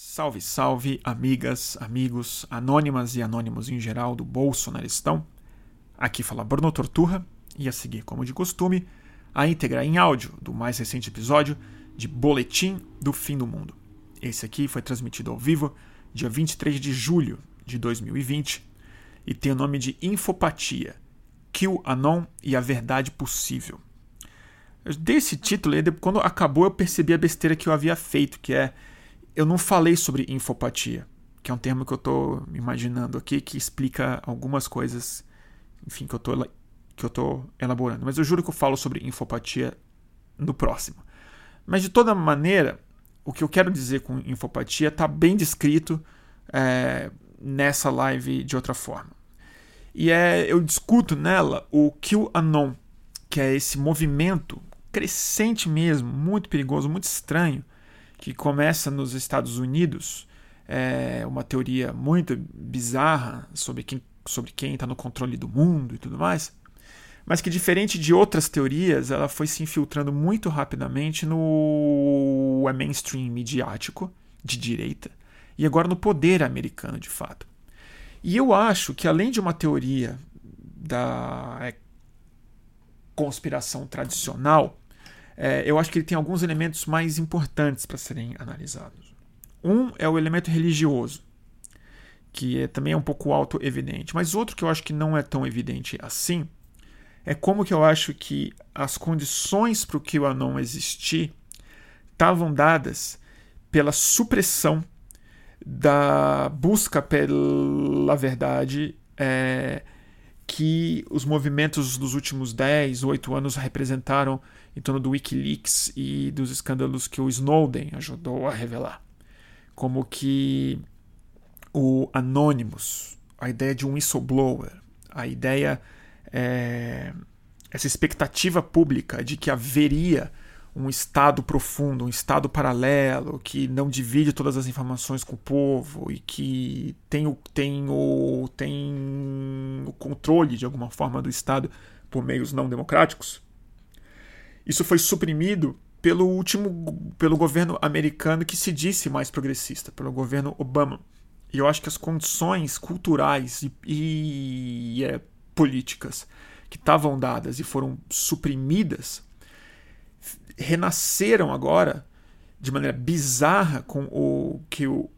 Salve, salve, amigas, amigos, anônimas e anônimos em geral do Bolsonaristão. Aqui fala Bruno Torturra e a seguir, como de costume, a íntegra em áudio do mais recente episódio de Boletim do Fim do Mundo. Esse aqui foi transmitido ao vivo dia 23 de julho de 2020 e tem o nome de Infopatia, Kill Anon e a Verdade Possível. Eu dei esse título e quando acabou eu percebi a besteira que eu havia feito, que é eu não falei sobre infopatia, que é um termo que eu estou imaginando aqui, que explica algumas coisas, enfim, que eu estou que eu elaborando. Mas eu juro que eu falo sobre infopatia no próximo. Mas de toda maneira, o que eu quero dizer com infopatia está bem descrito é, nessa live de outra forma. E é, eu discuto nela o QAnon, que é esse movimento crescente mesmo, muito perigoso, muito estranho, que começa nos Estados Unidos, é uma teoria muito bizarra sobre quem sobre quem está no controle do mundo e tudo mais, mas que diferente de outras teorias, ela foi se infiltrando muito rapidamente no mainstream midiático de direita e agora no poder americano de fato. E eu acho que além de uma teoria da é, conspiração tradicional, é, eu acho que ele tem alguns elementos mais importantes para serem analisados. Um é o elemento religioso, que é, também é um pouco auto-evidente, mas outro que eu acho que não é tão evidente assim é como que eu acho que as condições para o QAnon existir estavam dadas pela supressão da busca pela verdade é, que os movimentos dos últimos 10, 8 anos representaram em torno do Wikileaks e dos escândalos que o Snowden ajudou a revelar. Como que o Anonymous, a ideia de um whistleblower, a ideia, é, essa expectativa pública de que haveria um Estado profundo, um Estado paralelo, que não divide todas as informações com o povo e que tem o, tem o, tem o controle, de alguma forma, do Estado por meios não democráticos. Isso foi suprimido pelo último pelo governo americano que se disse mais progressista, pelo governo Obama. E eu acho que as condições culturais e, e é, políticas que estavam dadas e foram suprimidas renasceram agora de maneira bizarra com o que o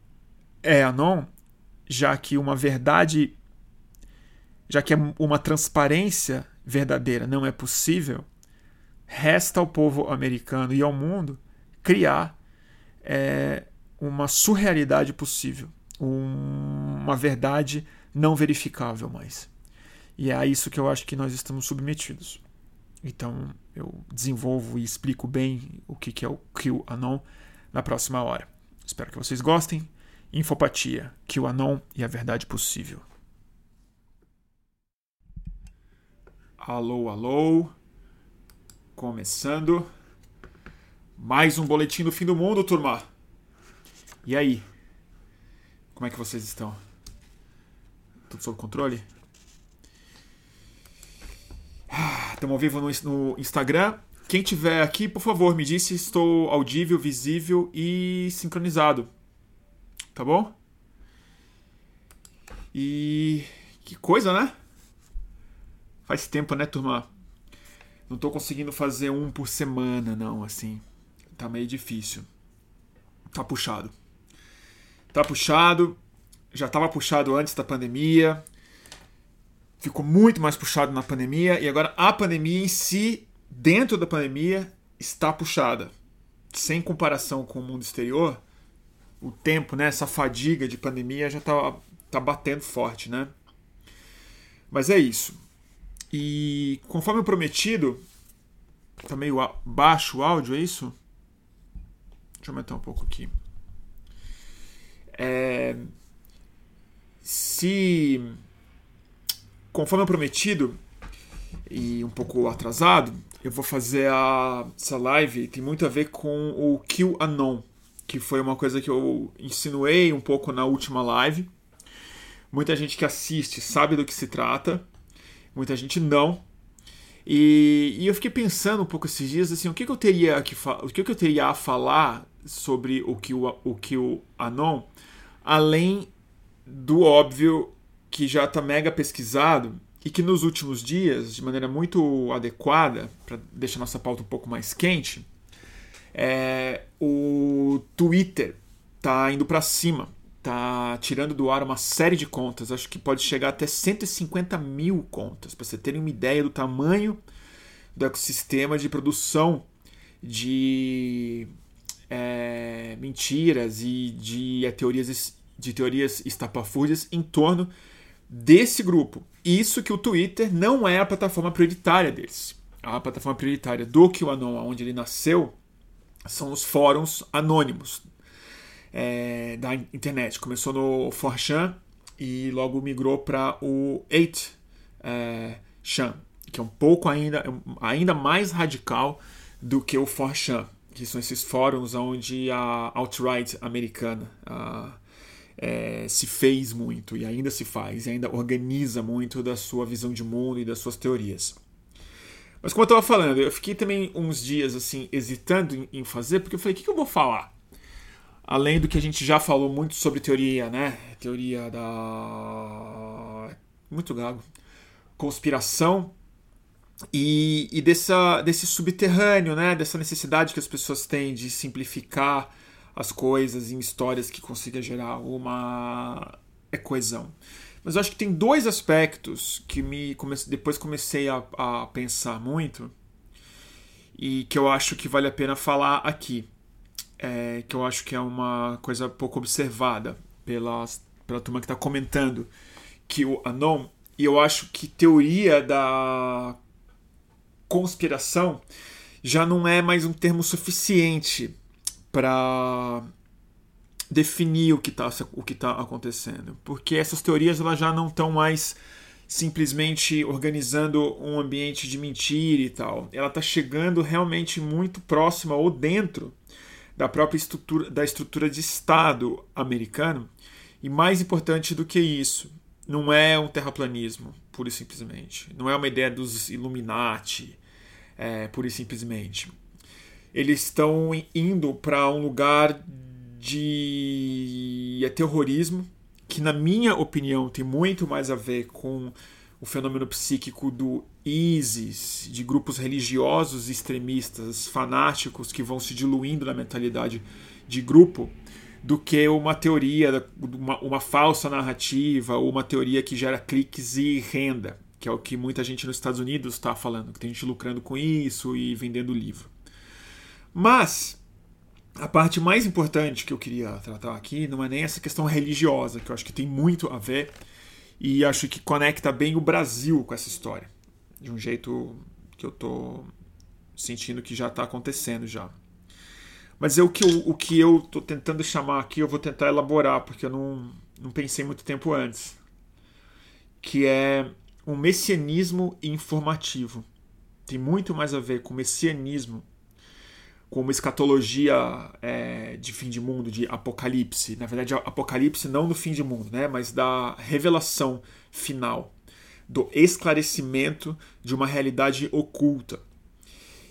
Eanon, já que uma verdade, já que uma transparência verdadeira não é possível, resta ao povo americano e ao mundo criar é, uma surrealidade possível, um, uma verdade não verificável mais. E é a isso que eu acho que nós estamos submetidos. Então eu desenvolvo e explico bem o que, é o QAnon na próxima hora. Espero que vocês gostem. Infopatia, QAnon e a verdade possível. Alô, alô. Começando. Mais um boletim do fim do mundo, turma. E aí? Como é que vocês estão? Tudo sob controle? Estamos ao vivo no, no Instagram. Quem tiver aqui, por favor, me diz se estou audível, visível e sincronizado. Tá bom? E que coisa, né? Faz tempo, né, turma? Não tô conseguindo fazer um por semana, não, assim. Tá meio difícil. Tá puxado. Tá puxado. Já tava puxado antes da pandemia ficou muito mais puxado na pandemia e agora a pandemia em si, dentro da pandemia, está puxada. Sem comparação com o mundo exterior, o tempo, né, essa fadiga de pandemia já está tá batendo forte, né? Mas é isso. E conforme prometido, tá meio baixo o áudio, é isso? Deixa eu aumentar um pouco aqui. É... Se conforme prometido, e um pouco atrasado, eu vou fazer a, essa live, tem muito a ver com o QAnon, que foi uma coisa que eu insinuei um pouco na última live. Muita gente que assiste sabe do que se trata, muita gente não. E, e eu fiquei pensando um pouco esses dias assim, o que, que eu teria que o que, que eu teria a falar sobre o que o, o, que o Anon, além do óbvio que já está mega pesquisado e que nos últimos dias, de maneira muito adequada, para deixar nossa pauta um pouco mais quente, é, o Twitter está indo para cima, está tirando do ar uma série de contas, acho que pode chegar até 150 mil contas, para você terem uma ideia do tamanho do ecossistema de produção de é, mentiras e de é, teorias, de teorias estapafúrdias em torno desse grupo. Isso que o Twitter não é a plataforma prioritária deles. A plataforma prioritária do QAnon, onde ele nasceu, são os fóruns anônimos é, da internet. Começou no 4chan e logo migrou para o 8chan, é, que é um pouco ainda, ainda mais radical do que o 4chan, que são esses fóruns onde a alt-right americana é, se fez muito e ainda se faz, e ainda organiza muito da sua visão de mundo e das suas teorias. Mas como eu estava falando, eu fiquei também uns dias assim hesitando em fazer, porque eu falei, o que, que eu vou falar? Além do que a gente já falou muito sobre teoria, né? Teoria da. Muito gago. Conspiração e, e dessa, desse subterrâneo, né? Dessa necessidade que as pessoas têm de simplificar as coisas em histórias que consiga gerar uma coesão. Mas eu acho que tem dois aspectos que me comece, depois comecei a, a pensar muito e que eu acho que vale a pena falar aqui. É, que eu acho que é uma coisa pouco observada pela, pela turma que está comentando que o Anon, e eu acho que teoria da conspiração já não é mais um termo suficiente para definir o que está o que tá acontecendo, porque essas teorias elas já não estão mais simplesmente organizando um ambiente de mentira e tal. Ela está chegando realmente muito próxima ou dentro da própria estrutura da estrutura de Estado americano. E mais importante do que isso, não é um terraplanismo, pura e simplesmente. Não é uma ideia dos Illuminati, é, pura e simplesmente. Eles estão indo para um lugar de é terrorismo, que na minha opinião tem muito mais a ver com o fenômeno psíquico do ISIS, de grupos religiosos extremistas, fanáticos que vão se diluindo na mentalidade de grupo, do que uma teoria, uma, uma falsa narrativa, ou uma teoria que gera cliques e renda, que é o que muita gente nos Estados Unidos está falando, que tem gente lucrando com isso e vendendo livro. Mas a parte mais importante que eu queria tratar aqui não é nem essa questão religiosa, que eu acho que tem muito a ver e acho que conecta bem o Brasil com essa história, de um jeito que eu estou sentindo que já está acontecendo já. Mas é o que eu, o que eu tô tentando chamar aqui, eu vou tentar elaborar, porque eu não, não pensei muito tempo antes. Que é um messianismo informativo. Tem muito mais a ver com messianismo com uma escatologia é, de fim de mundo, de apocalipse. Na verdade, apocalipse não do fim de mundo, né? mas da revelação final, do esclarecimento de uma realidade oculta.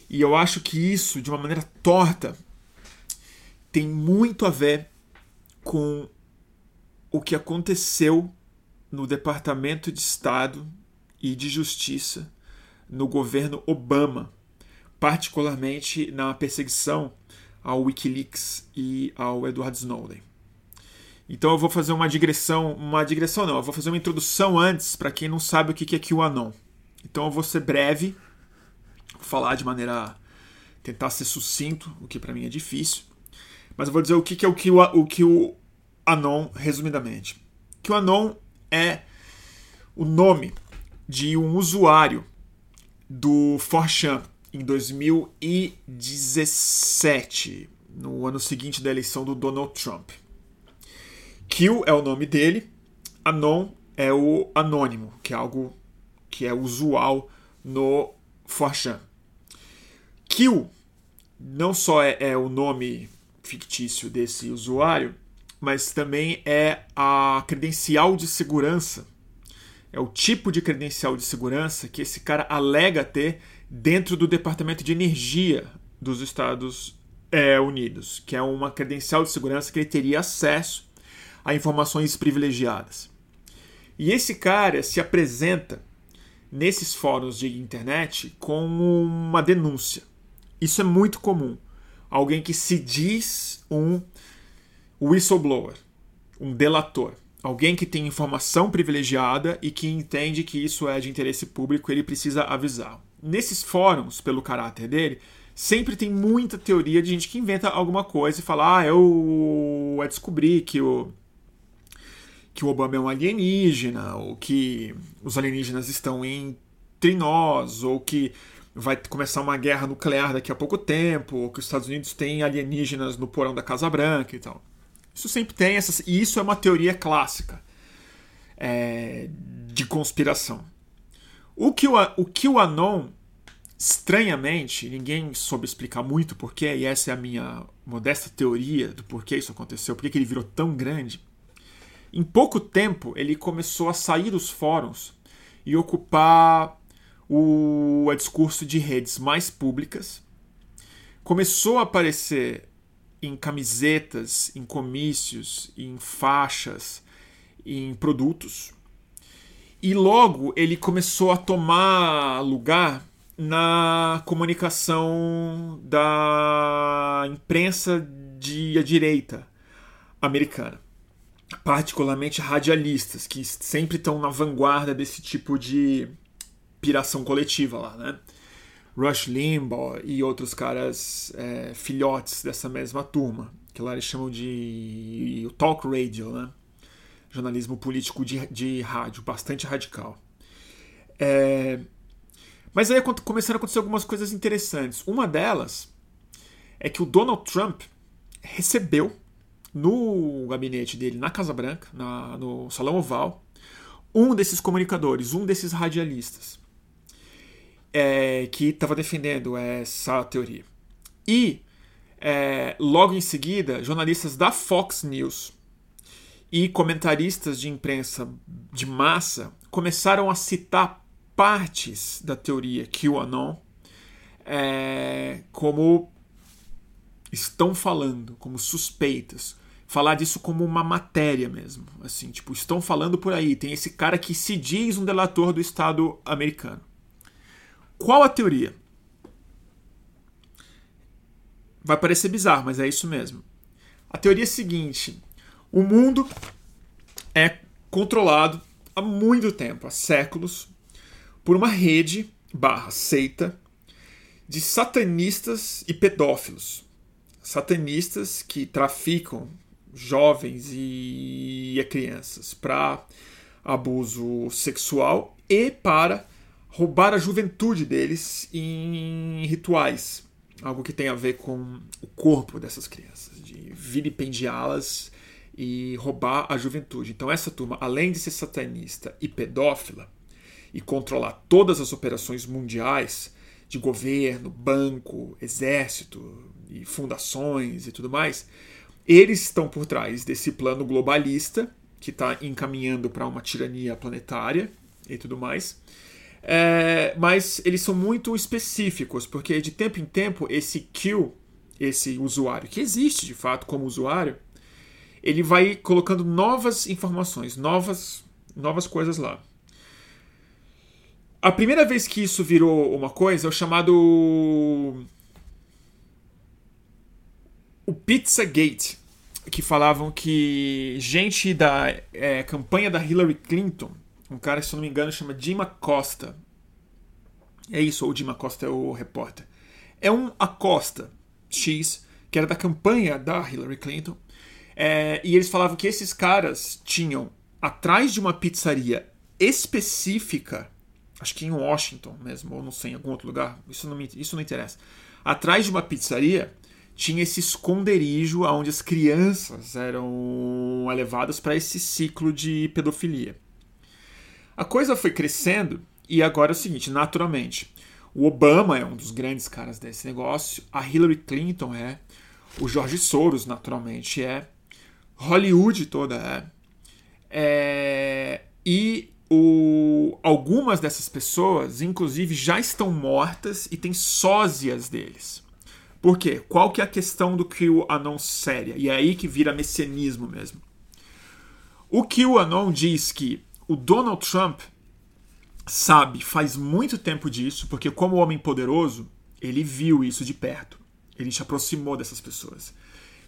E eu acho que isso, de uma maneira torta, tem muito a ver com o que aconteceu no Departamento de Estado e de Justiça no governo Obama particularmente na perseguição ao Wikileaks e ao Edward Snowden. Então eu vou fazer uma digressão, uma digressão não, eu vou fazer uma introdução antes para quem não sabe o que é QAnon. Então eu vou ser breve, vou falar de maneira tentar ser sucinto, o que para mim é difícil, mas eu vou dizer o que é o que o, que o Anon resumidamente. É o nome de um usuário do 4chan, em 2017, no ano seguinte da eleição do Donald Trump. Kill é o nome dele, Anon é o anônimo, que é algo que é usual no 4chan. Kill não só é, é o nome fictício desse usuário, mas também é a credencial de segurança. É o tipo de credencial de segurança que esse cara alega ter dentro do Departamento de Energia dos Estados é, Unidos, que é uma credencial de segurança que ele teria acesso a informações privilegiadas. E esse cara se apresenta nesses fóruns de internet com uma denúncia. Isso é muito comum. Alguém que se diz um whistleblower, um delator. Alguém que tem informação privilegiada e que entende que isso é de interesse público, ele precisa avisar. Nesses fóruns, pelo caráter dele, sempre tem muita teoria de gente que inventa alguma coisa e fala: ah, eu, eu descobri que o, que o Obama é um alienígena, ou que os alienígenas estão entre nós, ou que vai começar uma guerra nuclear daqui a pouco tempo, ou que os Estados Unidos têm alienígenas no porão da Casa Branca e tal. Isso sempre tem essas. E isso é uma teoria clássica é, de conspiração. O que o, o que o Anon, estranhamente, ninguém soube explicar muito porquê, e essa é a minha modesta teoria do porquê isso aconteceu, porquê que ele virou tão grande. Em pouco tempo, ele começou a sair dos fóruns e ocupar o discurso de redes mais públicas. Começou a aparecer em camisetas, em comícios, em faixas, em produtos. E logo ele começou a tomar lugar na comunicação da imprensa de direita americana, particularmente radialistas, que sempre estão na vanguarda desse tipo de piração coletiva lá, né? Rush Limbaugh e outros caras é, filhotes dessa mesma turma, que lá eles chamam de talk radio, né? Jornalismo político de, de rádio, bastante radical. É, mas aí começaram a acontecer algumas coisas interessantes. Uma delas é que o Donald Trump recebeu no gabinete dele, na Casa Branca, na, no Salão Oval, um desses comunicadores, um desses radialistas é, que estava defendendo essa teoria. E, é, logo em seguida, jornalistas da Fox News e comentaristas de imprensa de massa começaram a citar partes da teoria QAnon é, como estão falando, como suspeitas. Falar disso como uma matéria mesmo. Assim, tipo, estão falando por aí. Tem esse cara que se diz um delator do Estado americano. Qual a teoria? Vai parecer bizarro, mas é isso mesmo. A teoria é a seguinte: o mundo é controlado há muito tempo, há séculos, por uma rede barra seita de satanistas e pedófilos. Satanistas que traficam jovens e crianças para abuso sexual e para roubar a juventude deles em rituais. Algo que tem a ver com o corpo dessas crianças, de vilipendiá-las e roubar a juventude. Então, essa turma, além de ser satanista e pedófila e controlar todas as operações mundiais de governo, banco, exército e fundações e tudo mais, eles estão por trás desse plano globalista que está encaminhando para uma tirania planetária e tudo mais. É, mas eles são muito específicos, porque de tempo em tempo esse Q, esse usuário, que existe de fato como usuário, ele vai colocando novas informações, novas, novas coisas lá. A primeira vez que isso virou uma coisa é o chamado. O Pizzagate, que falavam que gente da é, campanha da Hillary Clinton um cara, se eu não me engano, chama Jim Acosta. É isso, ou Jim Acosta é o repórter. É um Acosta X, que era da campanha da Hillary Clinton. É, e eles falavam que esses caras tinham, atrás de uma pizzaria específica, acho que em Washington mesmo, ou não sei, em algum outro lugar, isso não, me, isso não interessa. Atrás de uma pizzaria tinha esse esconderijo onde as crianças eram levadas para esse ciclo de pedofilia. A coisa foi crescendo e agora é o seguinte, naturalmente, o Obama é um dos grandes caras desse negócio, a Hillary Clinton é, o George Soros naturalmente é, Hollywood toda é, é e o, algumas dessas pessoas, inclusive, já estão mortas e têm sósias deles. Por quê? Qual que é a questão do QAnon séria? E é aí que vira messianismo mesmo. O QAnon diz que o Donald Trump sabe faz muito tempo disso, porque como homem poderoso, ele viu isso de perto. Ele se aproximou dessas pessoas.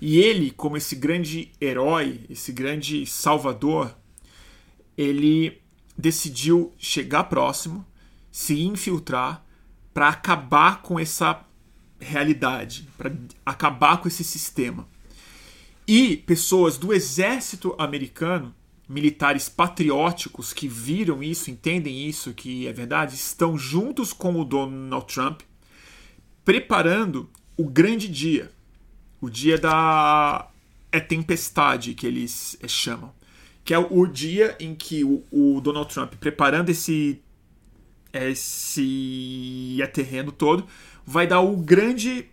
E ele, como esse grande herói, esse grande salvador, ele decidiu chegar próximo, se infiltrar para acabar com essa realidade, para acabar com esse sistema. E pessoas do exército americano, militares patrióticos que viram isso, entendem isso, que é verdade, estão juntos com o Donald Trump, preparando o grande dia, o dia da é tempestade que eles é, chamam, que é o dia em que o, o Donald Trump preparando esse esse terreno todo vai dar o grande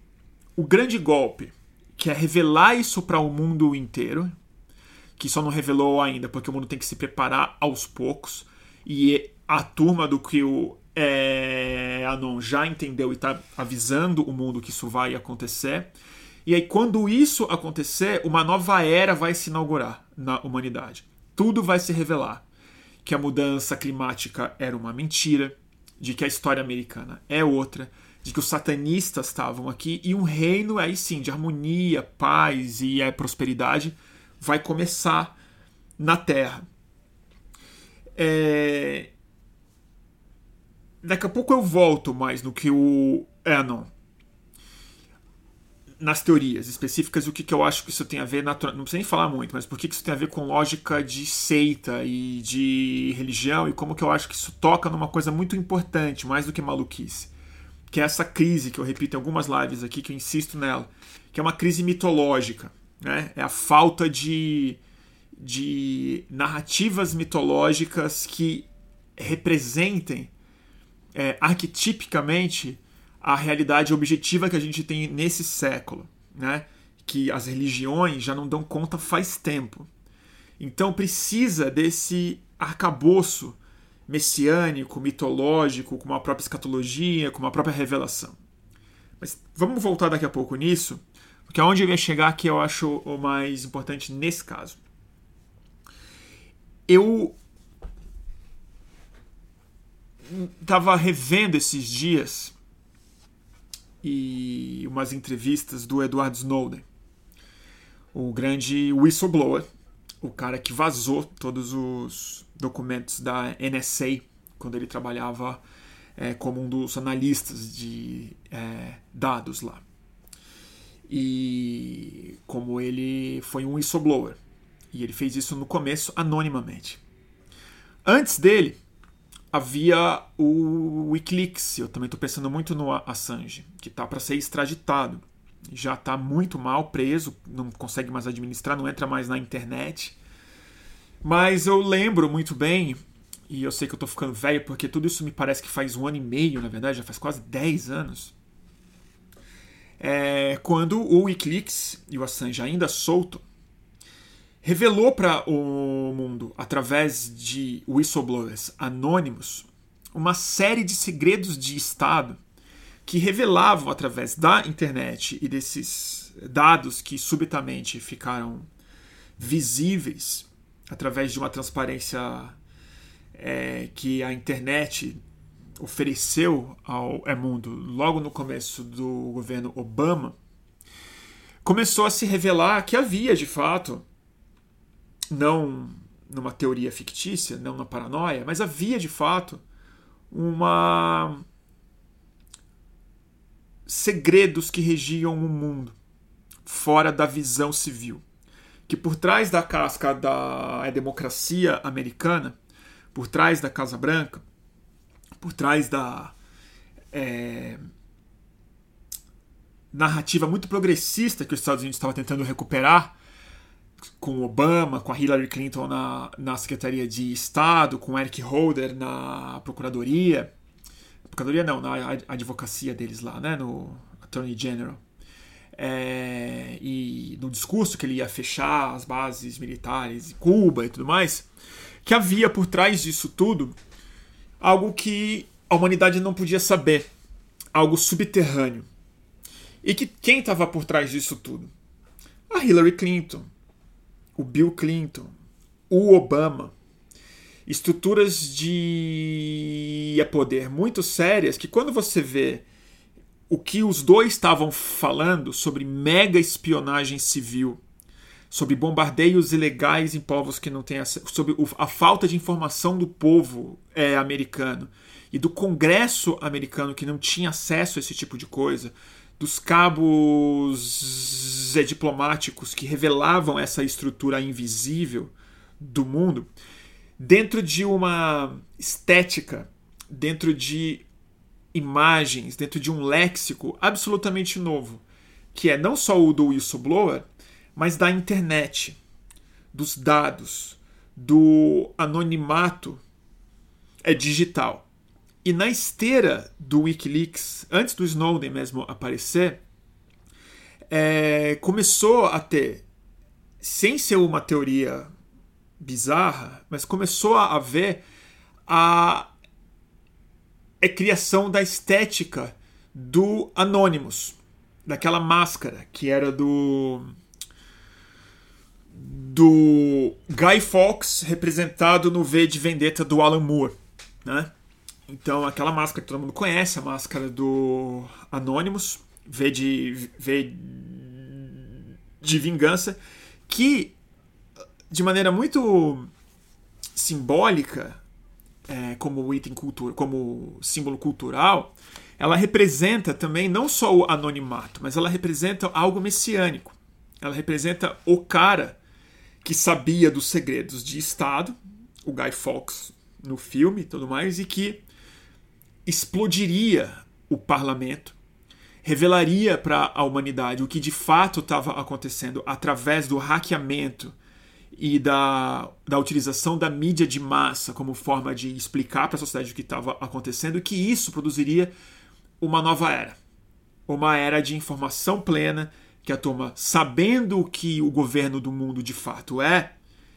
o grande golpe, que é revelar isso para o mundo inteiro, que só não revelou ainda, porque o mundo tem que se preparar aos poucos. E a turma do que o é, Anon já entendeu e está avisando o mundo que isso vai acontecer. E aí, quando isso acontecer, uma nova era vai se inaugurar na humanidade. Tudo vai se revelar. Que a mudança climática era uma mentira, de que a história americana é outra, de que os satanistas estavam aqui e um reino aí sim de harmonia, paz e é, prosperidade vai começar na Terra. É... Daqui a pouco eu volto mais no que o Anon. Nas teorias específicas, o que, que eu acho que isso tem a ver, não precisa nem falar muito, mas por que, que isso tem a ver com lógica de seita e de religião e como que eu acho que isso toca numa coisa muito importante, mais do que maluquice que é essa crise que eu repito em algumas lives aqui, que eu insisto nela, que é uma crise mitológica. Né? É a falta de, de narrativas mitológicas que representem é, arquetipicamente a realidade objetiva que a gente tem nesse século, né? que as religiões já não dão conta faz tempo. Então precisa desse arcabouço messiânico, mitológico, com uma própria escatologia, com uma própria revelação. Mas vamos voltar daqui a pouco nisso, porque aonde eu ia chegar que eu acho o mais importante nesse caso. Eu estava revendo esses dias e umas entrevistas do Edward Snowden, o grande whistleblower, o cara que vazou todos os documentos da NSA quando ele trabalhava é, como um dos analistas de é, dados lá. E como ele foi um whistleblower. E ele fez isso no começo anonimamente. Antes dele, havia o Wikileaks. Eu também estou pensando muito no Assange, que está para ser extraditado. Já está muito mal preso, não consegue mais administrar, não entra mais na internet. Mas eu lembro muito bem, e eu sei que eu tô ficando velho, porque tudo isso me parece que faz um ano e meio, na verdade, já faz quase 10 anos. É, quando o Wikileaks e o Assange ainda solto revelou para o mundo, através de whistleblowers anônimos, uma série de segredos de Estado que revelavam através da internet e desses dados que subitamente ficaram visíveis através de uma transparência é, que a internet ofereceu ao é, mundo logo no começo do governo Obama, começou a se revelar que havia de fato, não numa teoria fictícia, não na paranoia, mas havia de fato uma segredos que regiam o mundo fora da visão civil que por trás da casca da é, democracia americana, por trás da Casa Branca, por trás da é, narrativa muito progressista que os Estados Unidos estava tentando recuperar com Obama, com a Hillary Clinton na, na Secretaria de Estado, com Eric Holder na Procuradoria, Procuradoria não, na advocacia deles lá, né, no Attorney General é, e no discurso que ele ia fechar as bases militares em Cuba e tudo mais, que havia por trás disso tudo algo que a humanidade não podia saber, algo subterrâneo. E que quem estava por trás disso tudo? A Hillary Clinton, o Bill Clinton, o Obama. Estruturas de poder muito sérias que quando você vê o que os dois estavam falando sobre mega espionagem civil, sobre bombardeios ilegais em povos que não têm acesso, sobre a falta de informação do povo é, americano e do Congresso americano que não tinha acesso a esse tipo de coisa, dos cabos é, diplomáticos que revelavam essa estrutura invisível do mundo, dentro de uma estética, dentro de imagens, dentro de um léxico absolutamente novo, que é não só o do whistleblower, mas da internet, dos dados, do anonimato é digital. E na esteira do Wikileaks, antes do Snowden mesmo aparecer, é, começou a ter, sem ser uma teoria bizarra, mas começou a haver a, a criação da estética do Anonymous, daquela máscara que era do do Guy Fawkes representado no V de Vendetta do Alan Moore, né? Então aquela máscara que todo mundo conhece, a máscara do Anonymous, V de V de vingança, que de maneira muito simbólica, é, como item cultura, como símbolo cultural, ela representa também não só o anonimato, mas ela representa algo messiânico. Ela representa o cara que sabia dos segredos de Estado, o Guy Fawkes no filme e tudo mais, e que explodiria o parlamento, revelaria para a humanidade o que de fato estava acontecendo através do hackeamento e da, da utilização da mídia de massa como forma de explicar para a sociedade o que estava acontecendo, e que isso produziria uma nova era. Uma era de informação plena, que a turma, sabendo o que o governo do mundo de fato é,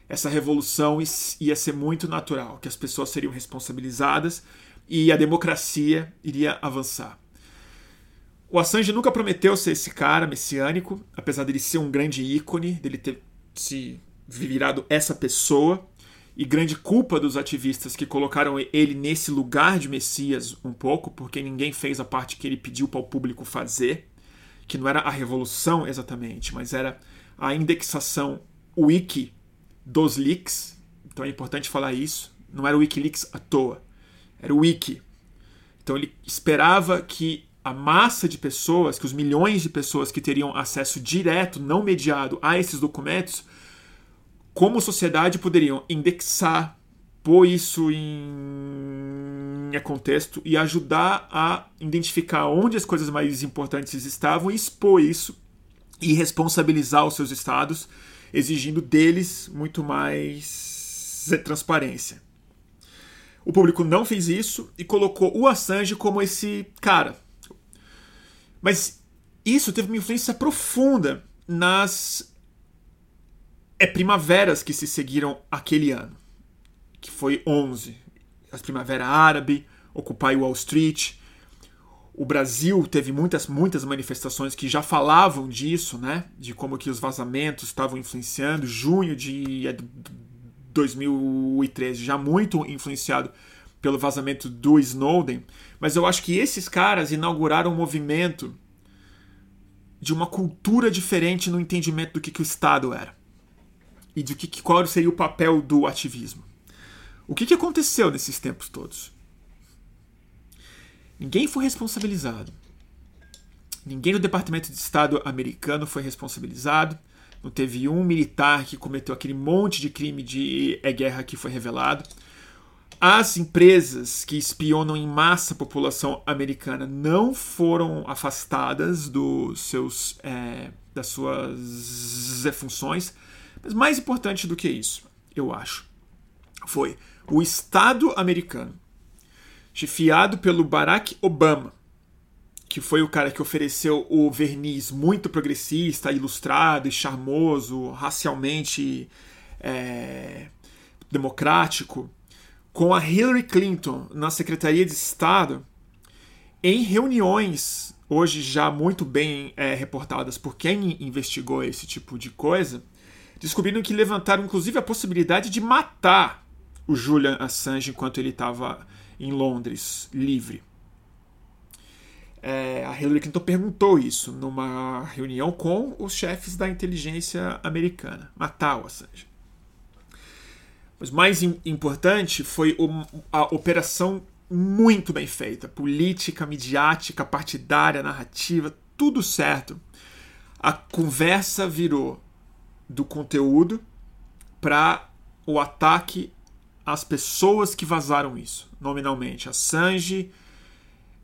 essa revolução ia ser muito natural, que as pessoas seriam responsabilizadas e a democracia iria avançar. O Assange nunca prometeu ser esse cara messiânico, apesar dele ser um grande ícone, dele ter se virado essa pessoa, e grande culpa dos ativistas que colocaram ele nesse lugar de Messias um pouco, porque ninguém fez a parte que ele pediu para o público fazer que não era a revolução exatamente, mas era a indexação wiki dos leaks. Então é importante falar isso. Não era o Wikileaks à toa, era o wiki. Então ele esperava que a massa de pessoas, que os milhões de pessoas que teriam acesso direto, não mediado, a esses documentos, como sociedade poderiam indexar, pôr isso em contexto e ajudar a identificar onde as coisas mais importantes estavam e expor isso e responsabilizar os seus estados, exigindo deles muito mais transparência. O público não fez isso e colocou o Assange como esse cara. Mas isso teve uma influência profunda nas é, primaveras que se seguiram aquele ano que foi 11. A Primavera Árabe, Occupy Wall Street. O Brasil teve muitas, muitas manifestações que já falavam disso, né? De como que os vazamentos estavam influenciando. Junho de 2013, já muito influenciado pelo vazamento do Snowden. Mas eu acho que esses caras inauguraram um movimento de uma cultura diferente no entendimento do que, que o Estado era e de que, qual seria o papel do ativismo. O que, que aconteceu nesses tempos todos? Ninguém foi responsabilizado. Ninguém no Departamento de Estado americano foi responsabilizado. Não teve um militar que cometeu aquele monte de crime de guerra que foi revelado. As empresas que espionam em massa a população americana não foram afastadas dos seus, é, das suas funções. Mas mais importante do que isso, eu acho, foi o Estado americano, chefiado pelo Barack Obama, que foi o cara que ofereceu o verniz muito progressista, ilustrado e charmoso, racialmente é, democrático, com a Hillary Clinton na Secretaria de Estado, em reuniões, hoje já muito bem é, reportadas por quem investigou esse tipo de coisa, descobriram que levantaram inclusive a possibilidade de matar o Julian Assange enquanto ele estava em Londres, livre. É, a Hillary Clinton perguntou isso numa reunião com os chefes da inteligência americana. Matar o Assange. Mas mais importante foi a operação muito bem feita. Política, midiática, partidária, narrativa, tudo certo. A conversa virou do conteúdo para o ataque às pessoas que vazaram isso, nominalmente Assange,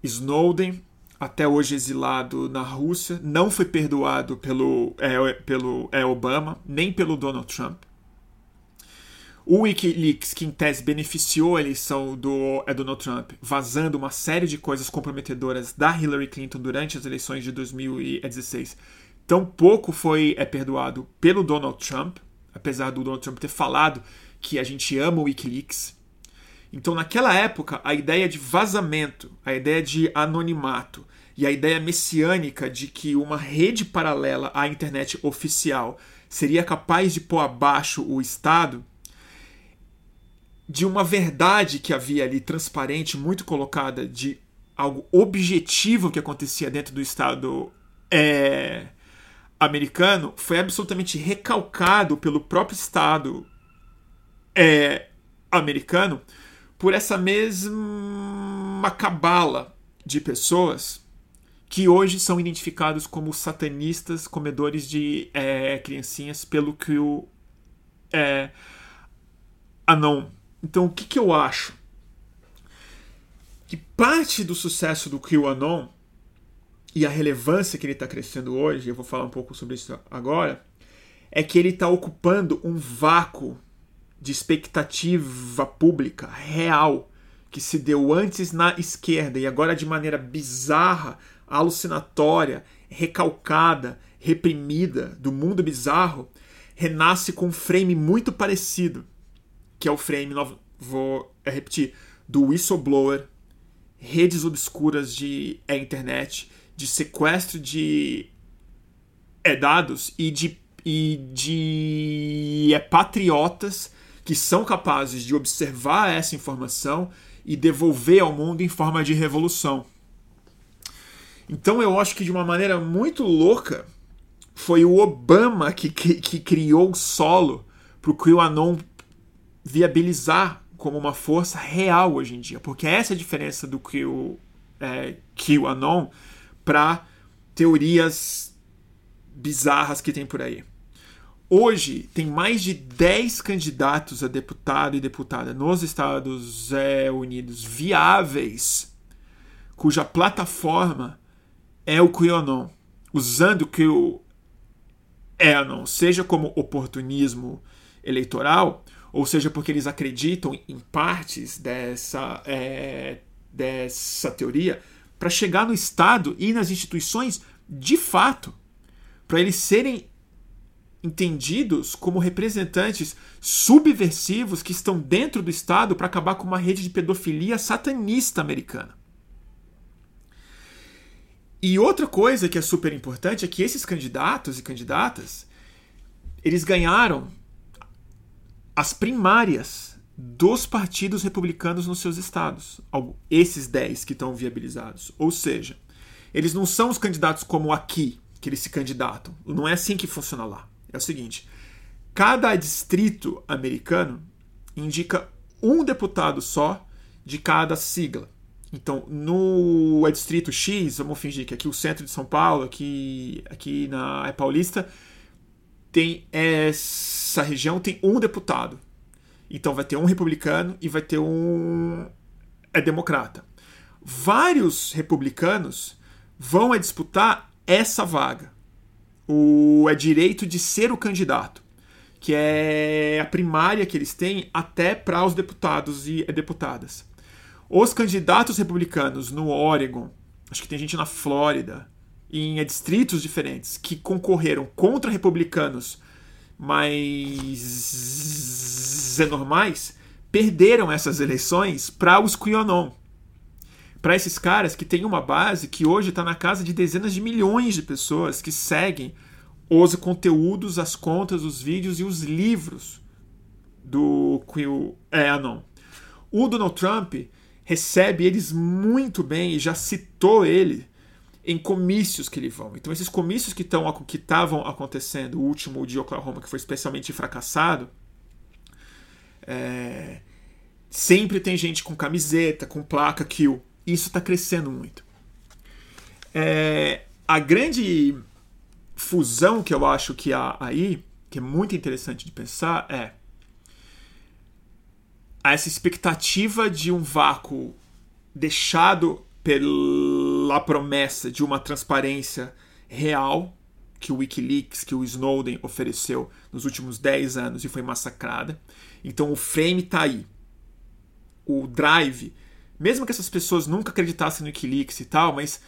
Snowden, até hoje exilado na Rússia, não foi perdoado pelo, é, pelo é, Obama, nem pelo Donald Trump. O Wikileaks, que em tese beneficiou a eleição do é, Donald Trump, vazando uma série de coisas comprometedoras da Hillary Clinton durante as eleições de 2016, tampouco foi é, perdoado pelo Donald Trump, apesar do Donald Trump ter falado que a gente ama o Wikileaks. Então, naquela época, a ideia de vazamento, a ideia de anonimato e a ideia messiânica de que uma rede paralela à internet oficial seria capaz de pôr abaixo o Estado de uma verdade que havia ali transparente, muito colocada, de algo objetivo que acontecia dentro do Estado é, americano, foi absolutamente recalcado pelo próprio Estado é, americano por essa mesma cabala de pessoas que hoje são identificados como satanistas comedores de é, criancinhas pelo que o é, Anon então, o que, que eu acho? Que parte do sucesso do QAnon e a relevância que ele está crescendo hoje, eu vou falar um pouco sobre isso agora, é que ele está ocupando um vácuo de expectativa pública real que se deu antes na esquerda e agora de maneira bizarra, alucinatória, recalcada, reprimida do mundo bizarro, renasce com um frame muito parecido que é o frame, vou repetir, do whistleblower, redes obscuras de é, internet, de sequestro de é, dados e de, e de é, patriotas que são capazes de observar essa informação e devolver ao mundo em forma de revolução. Então eu acho que de uma maneira muito louca foi o Obama que, que, que criou o solo para o QAnon viabilizar como uma força real hoje em dia, porque essa é a diferença do o é, QAnon para teorias bizarras que tem por aí. Hoje tem mais de 10 candidatos a deputado e deputada nos Estados é, Unidos viáveis, cuja plataforma é o QAnon, usando o QAnon, seja como oportunismo eleitoral, ou seja, porque eles acreditam em partes dessa, é, dessa teoria, para chegar no Estado e nas instituições de fato, para eles serem entendidos como representantes subversivos que estão dentro do Estado para acabar com uma rede de pedofilia satanista americana. E outra coisa que é super importante é que esses candidatos e candidatas eles ganharam as primárias dos partidos republicanos nos seus estados, esses 10 que estão viabilizados. Ou seja, eles não são os candidatos como aqui, que eles se candidatam. Não é assim que funciona lá. É o seguinte: cada distrito americano indica um deputado só de cada sigla. Então, no é distrito X, vamos fingir que aqui o centro de São Paulo, aqui, aqui na é Paulista, tem essa região tem um deputado. Então vai ter um republicano e vai ter um é democrata. Vários republicanos vão a disputar essa vaga. O é direito de ser o candidato, que é a primária que eles têm até para os deputados e deputadas. Os candidatos republicanos no Oregon, acho que tem gente na Flórida, em distritos diferentes que concorreram contra republicanos mais normais perderam essas eleições para os QAnon. Para esses caras que tem uma base que hoje está na casa de dezenas de milhões de pessoas que seguem os conteúdos, as contas, os vídeos e os livros do QAnon. O Donald Trump recebe eles muito bem e já citou ele em comícios que ele vão. Então esses comícios que estão que estavam acontecendo, o último de Oklahoma que foi especialmente fracassado, é, sempre tem gente com camiseta, com placa Kill. Isso está crescendo muito. É, a grande fusão que eu acho que há aí, que é muito interessante de pensar, é essa expectativa de um vácuo deixado pela promessa de uma transparência real que o Wikileaks, que o Snowden ofereceu nos últimos 10 anos e foi massacrada. Então o frame está aí. O drive, mesmo que essas pessoas nunca acreditassem no Wikileaks e tal, mas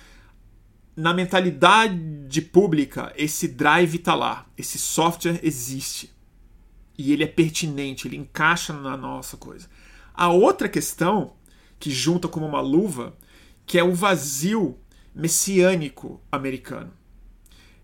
na mentalidade pública, esse drive está lá, esse software existe. E ele é pertinente, ele encaixa na nossa coisa. A outra questão, que junta como uma luva, que é o vazio messiânico americano,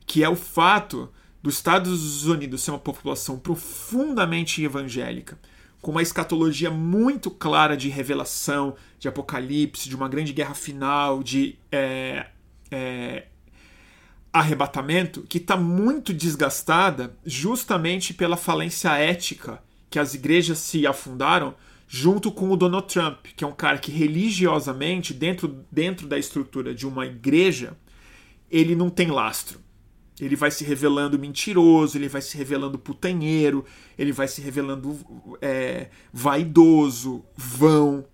que é o fato dos Estados Unidos ser uma população profundamente evangélica, com uma escatologia muito clara de revelação, de apocalipse, de uma grande guerra final, de é, é, arrebatamento, que está muito desgastada justamente pela falência ética que as igrejas se afundaram junto com o Donald Trump, que é um cara que religiosamente, dentro, dentro da estrutura de uma igreja, ele não tem lastro. Ele vai se revelando mentiroso, ele vai se revelando putanheiro, ele vai se revelando é, vaidoso, vão.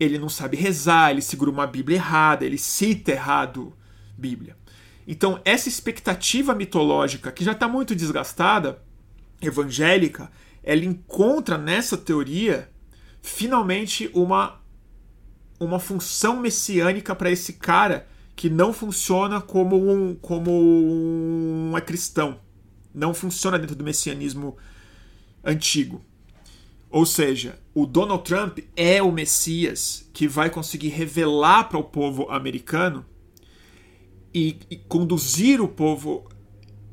Ele não sabe rezar, ele segura uma Bíblia errada, ele cita errado Bíblia. Então, essa expectativa mitológica, que já está muito desgastada, evangélica, ela encontra nessa teoria finalmente uma, uma função messiânica para esse cara que não funciona como um, como um é cristão. Não funciona dentro do messianismo antigo. Ou seja, o Donald Trump é o Messias que vai conseguir revelar para o povo americano e, e conduzir o povo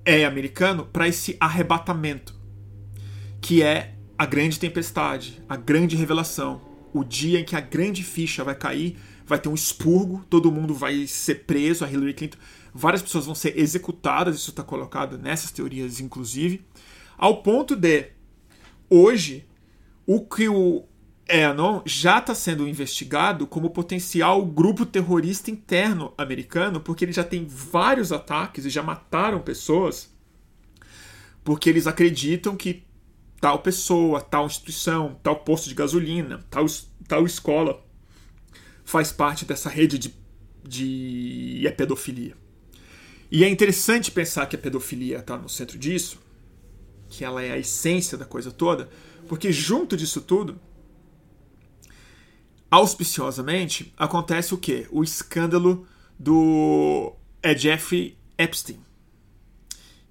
é americano para esse arrebatamento, que é a grande tempestade, a grande revelação, o dia em que a grande ficha vai cair, vai ter um expurgo, todo mundo vai ser preso, a Hillary Clinton, várias pessoas vão ser executadas, isso está colocado nessas teorias, inclusive, ao ponto de hoje o que o Anon já está sendo investigado como potencial grupo terrorista interno americano, porque ele já tem vários ataques e já mataram pessoas, porque eles acreditam que tal pessoa, tal instituição, tal posto de gasolina, tal, tal escola faz parte dessa rede de, de é pedofilia. E é interessante pensar que a pedofilia está no centro disso, que ela é a essência da coisa toda, porque junto disso tudo, auspiciosamente, acontece o quê? O escândalo do é Jeffrey Epstein,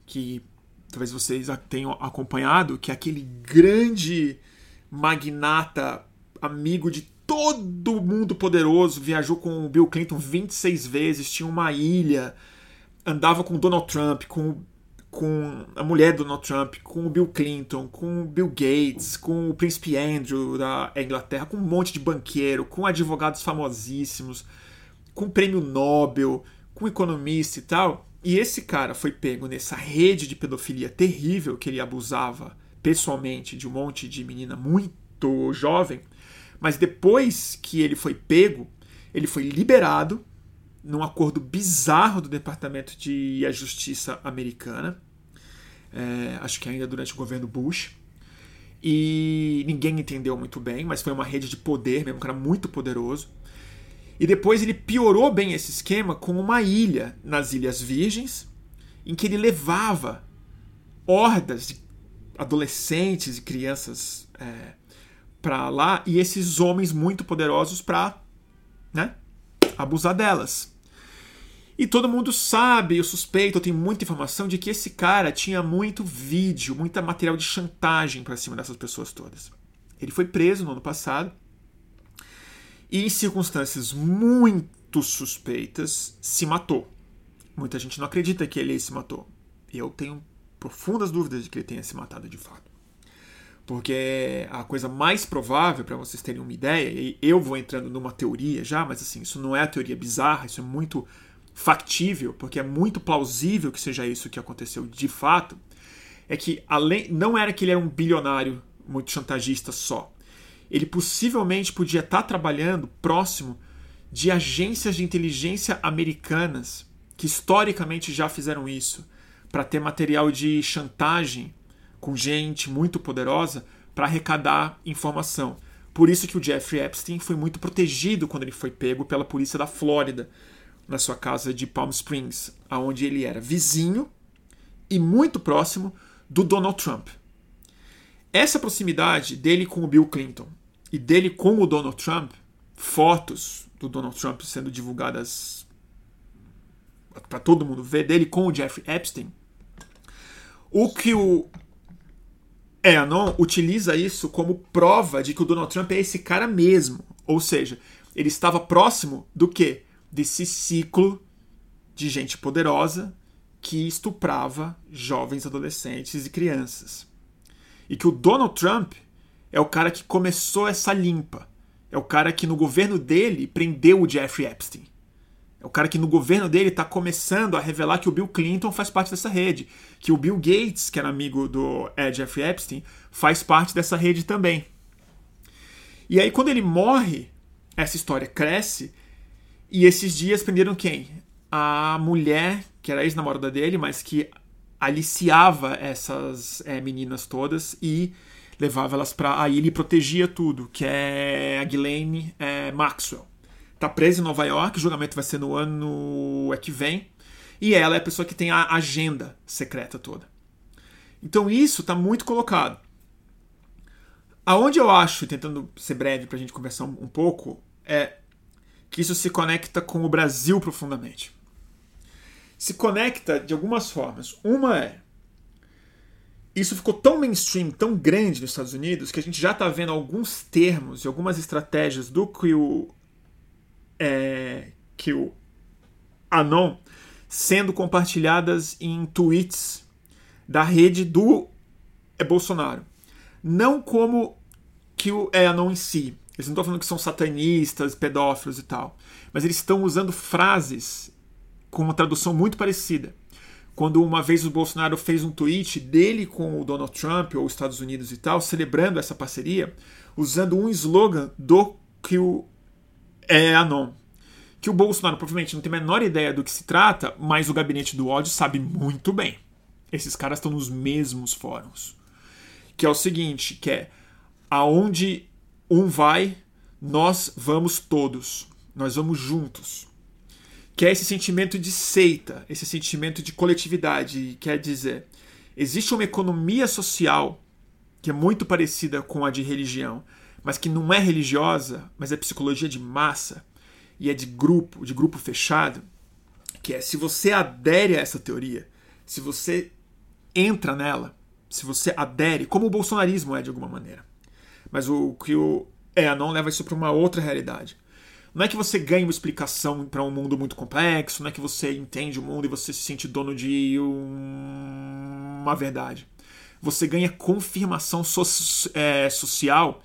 que talvez vocês tenham acompanhado, que é aquele grande magnata, amigo de todo mundo poderoso, viajou com o Bill Clinton 26 vezes, tinha uma ilha, andava com Donald Trump, com, com a mulher do Donald Trump, com o Bill Clinton, com o Bill Gates, com o príncipe Andrew da Inglaterra, com um monte de banqueiro, com advogados famosíssimos, com prêmio Nobel, com economista e tal. E esse cara foi pego nessa rede de pedofilia terrível que ele abusava pessoalmente de um monte de menina muito jovem. Mas depois que ele foi pego, ele foi liberado num acordo bizarro do Departamento de Justiça americana, é, acho que ainda durante o governo Bush. E ninguém entendeu muito bem, mas foi uma rede de poder mesmo, um cara muito poderoso. E depois ele piorou bem esse esquema com uma ilha nas Ilhas Virgens, em que ele levava hordas de adolescentes e crianças é, para lá e esses homens muito poderosos para né, abusar delas. E todo mundo sabe, eu suspeito, tenho muita informação de que esse cara tinha muito vídeo, muita material de chantagem para cima dessas pessoas todas. Ele foi preso no ano passado e em circunstâncias muito suspeitas se matou. Muita gente não acredita que ele se matou. Eu tenho profundas dúvidas de que ele tenha se matado de fato. Porque a coisa mais provável, para vocês terem uma ideia, e eu vou entrando numa teoria já, mas assim, isso não é a teoria bizarra, isso é muito factível, porque é muito plausível que seja isso que aconteceu de fato, é que além não era que ele era um bilionário muito chantagista só. Ele possivelmente podia estar trabalhando próximo de agências de inteligência americanas que historicamente já fizeram isso para ter material de chantagem com gente muito poderosa para arrecadar informação. Por isso que o Jeffrey Epstein foi muito protegido quando ele foi pego pela polícia da Flórida na sua casa de Palm Springs, aonde ele era vizinho e muito próximo do Donald Trump. Essa proximidade dele com o Bill Clinton e dele com o Donald Trump, fotos do Donald Trump sendo divulgadas para todo mundo ver dele com o Jeffrey Epstein, o que o Anon utiliza isso como prova de que o Donald Trump é esse cara mesmo. Ou seja, ele estava próximo do que? desse ciclo de gente poderosa que estuprava jovens adolescentes e crianças. E que o Donald Trump é o cara que começou essa limpa. É o cara que no governo dele prendeu o Jeffrey Epstein. É o cara que no governo dele está começando a revelar que o Bill Clinton faz parte dessa rede. Que o Bill Gates, que era amigo do é, Jeffrey Epstein, faz parte dessa rede também. E aí, quando ele morre, essa história cresce e esses dias prenderam quem? A mulher, que era ex-namorada dele, mas que aliciava essas é, meninas todas e levava elas para a ilha e protegia tudo, que é a Ghislaine é, Maxwell. Tá presa em Nova York, o julgamento vai ser no ano é que vem, e ela é a pessoa que tem a agenda secreta toda. Então isso está muito colocado. Aonde eu acho, tentando ser breve para a gente conversar um, um pouco, é que isso se conecta com o Brasil profundamente. Se conecta de algumas formas. Uma é. Isso ficou tão mainstream, tão grande nos Estados Unidos, que a gente já está vendo alguns termos e algumas estratégias do que o, é, que o Anon sendo compartilhadas em tweets da rede do é, Bolsonaro. Não como que o é Anon em si, eles não estão falando que são satanistas, pedófilos e tal. Mas eles estão usando frases com uma tradução muito parecida. Quando uma vez o Bolsonaro fez um tweet dele com o Donald Trump ou os Estados Unidos e tal, celebrando essa parceria, usando um slogan do que o é Anon. Que o Bolsonaro provavelmente não tem a menor ideia do que se trata, mas o gabinete do ódio sabe muito bem. Esses caras estão nos mesmos fóruns. Que é o seguinte, que é aonde um vai, nós vamos todos, nós vamos juntos. Que é esse sentimento de seita, esse sentimento de coletividade, quer dizer, existe uma economia social que é muito parecida com a de religião, mas que não é religiosa, mas é psicologia de massa e é de grupo, de grupo fechado, que é se você adere a essa teoria, se você entra nela, se você adere, como o bolsonarismo é de alguma maneira, mas o que o não leva isso para uma outra realidade. Não é que você ganha uma explicação para um mundo muito complexo, não é que você entende o mundo e você se sente dono de um... uma verdade. Você ganha confirmação so é, social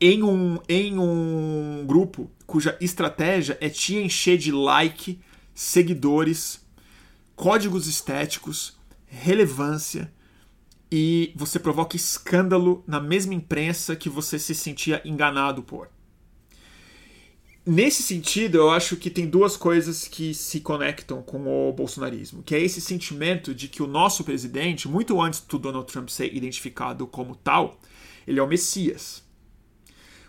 em um, em um grupo cuja estratégia é te encher de like, seguidores, códigos estéticos, relevância e você provoca escândalo na mesma imprensa que você se sentia enganado por. Nesse sentido, eu acho que tem duas coisas que se conectam com o bolsonarismo, que é esse sentimento de que o nosso presidente, muito antes do Donald Trump ser identificado como tal, ele é o Messias.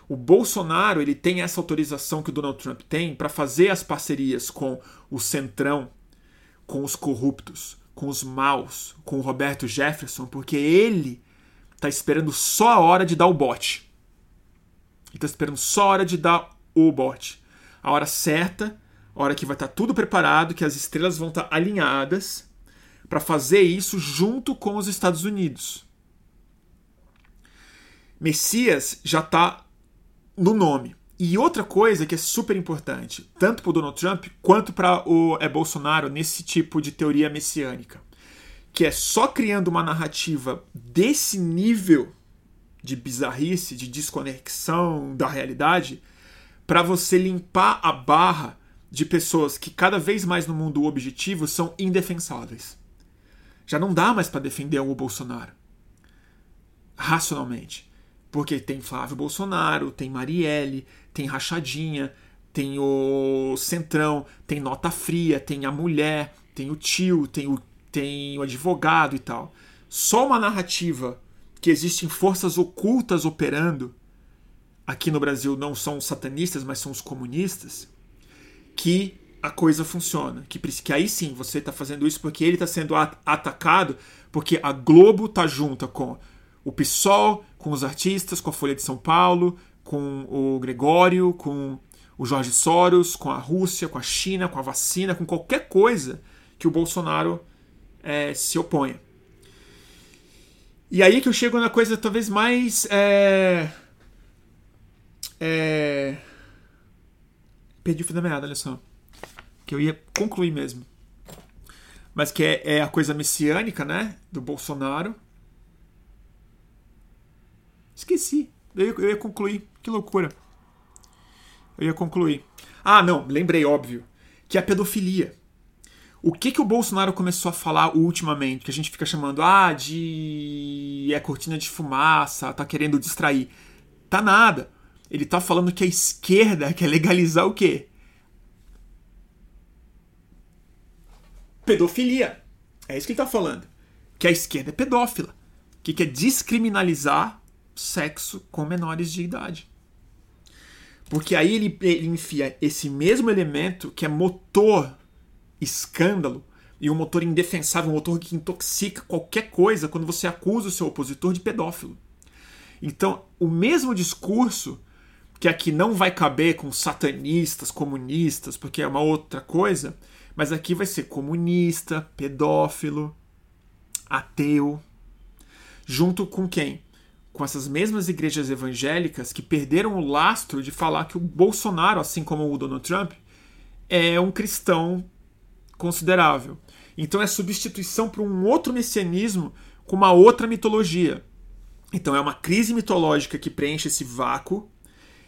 O Bolsonaro ele tem essa autorização que o Donald Trump tem para fazer as parcerias com o centrão, com os corruptos, com os maus, com o Roberto Jefferson, porque ele tá esperando só a hora de dar o bote. Ele tá esperando só a hora de dar o bote. A hora certa, a hora que vai estar tá tudo preparado, que as estrelas vão estar tá alinhadas para fazer isso junto com os Estados Unidos. Messias já está no nome. E outra coisa que é super importante, tanto para o Donald Trump quanto para o é, Bolsonaro nesse tipo de teoria messiânica, que é só criando uma narrativa desse nível de bizarrice, de desconexão da realidade, para você limpar a barra de pessoas que cada vez mais no mundo objetivo são indefensáveis. Já não dá mais para defender o Bolsonaro racionalmente. Porque tem Flávio Bolsonaro, tem Marielle, tem Rachadinha, tem o Centrão, tem Nota Fria, tem a mulher, tem o tio, tem o, tem o advogado e tal. Só uma narrativa que existem forças ocultas operando aqui no Brasil não são os satanistas, mas são os comunistas, que a coisa funciona. Que, que aí sim você está fazendo isso porque ele está sendo atacado, porque a Globo está junta com o PSOL, com os artistas, com a Folha de São Paulo, com o Gregório, com o Jorge Soros, com a Rússia, com a China, com a vacina, com qualquer coisa que o Bolsonaro é, se oponha. E aí que eu chego na coisa talvez mais. É, é, perdi o fio da meada, olha só. Que eu ia concluir mesmo. Mas que é, é a coisa messiânica, né? Do Bolsonaro Esqueci. Eu ia, concluir. Que loucura. Eu ia concluir. Ah, não, lembrei, óbvio. Que é a pedofilia. O que, que o Bolsonaro começou a falar ultimamente, que a gente fica chamando ah, de. é cortina de fumaça, tá querendo distrair. Tá nada. Ele tá falando que a esquerda quer legalizar o quê? Pedofilia. É isso que ele tá falando. Que a esquerda é pedófila. Que quer descriminalizar sexo com menores de idade. Porque aí ele, ele enfia esse mesmo elemento que é motor escândalo e um motor indefensável, um motor que intoxica qualquer coisa quando você acusa o seu opositor de pedófilo. Então, o mesmo discurso que aqui não vai caber com satanistas, comunistas, porque é uma outra coisa, mas aqui vai ser comunista, pedófilo, ateu, junto com quem? Com essas mesmas igrejas evangélicas que perderam o lastro de falar que o Bolsonaro, assim como o Donald Trump, é um cristão considerável. Então é substituição para um outro messianismo com uma outra mitologia. Então é uma crise mitológica que preenche esse vácuo,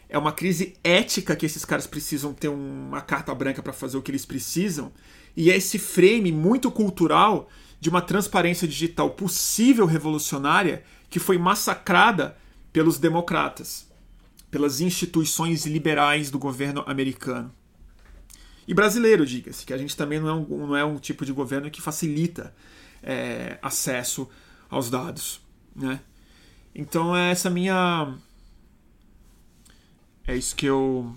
é uma crise ética que esses caras precisam ter uma carta branca para fazer o que eles precisam, e é esse frame muito cultural de uma transparência digital possível revolucionária que foi massacrada pelos democratas, pelas instituições liberais do governo americano. E brasileiro, diga-se, que a gente também não é um, não é um tipo de governo que facilita é, acesso aos dados. Né? Então, é essa minha. É isso que eu.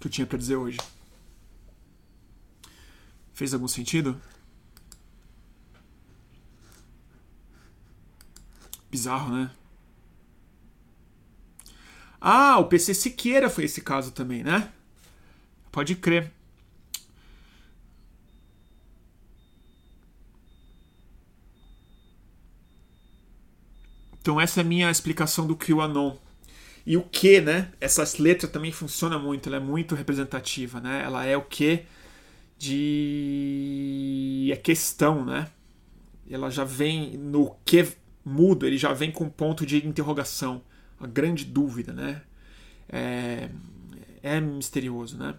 que eu tinha para dizer hoje. Fez algum sentido? Bizarro, né? Ah, o PC Siqueira foi esse caso também, né? Pode crer. Então essa é a minha explicação do QAnon. E o que, né? Essa letra também funciona muito, ela é muito representativa, né? Ela é o que de é questão, né? Ela já vem no que mudo, ele já vem com ponto de interrogação, a grande dúvida, né? É, é misterioso, né?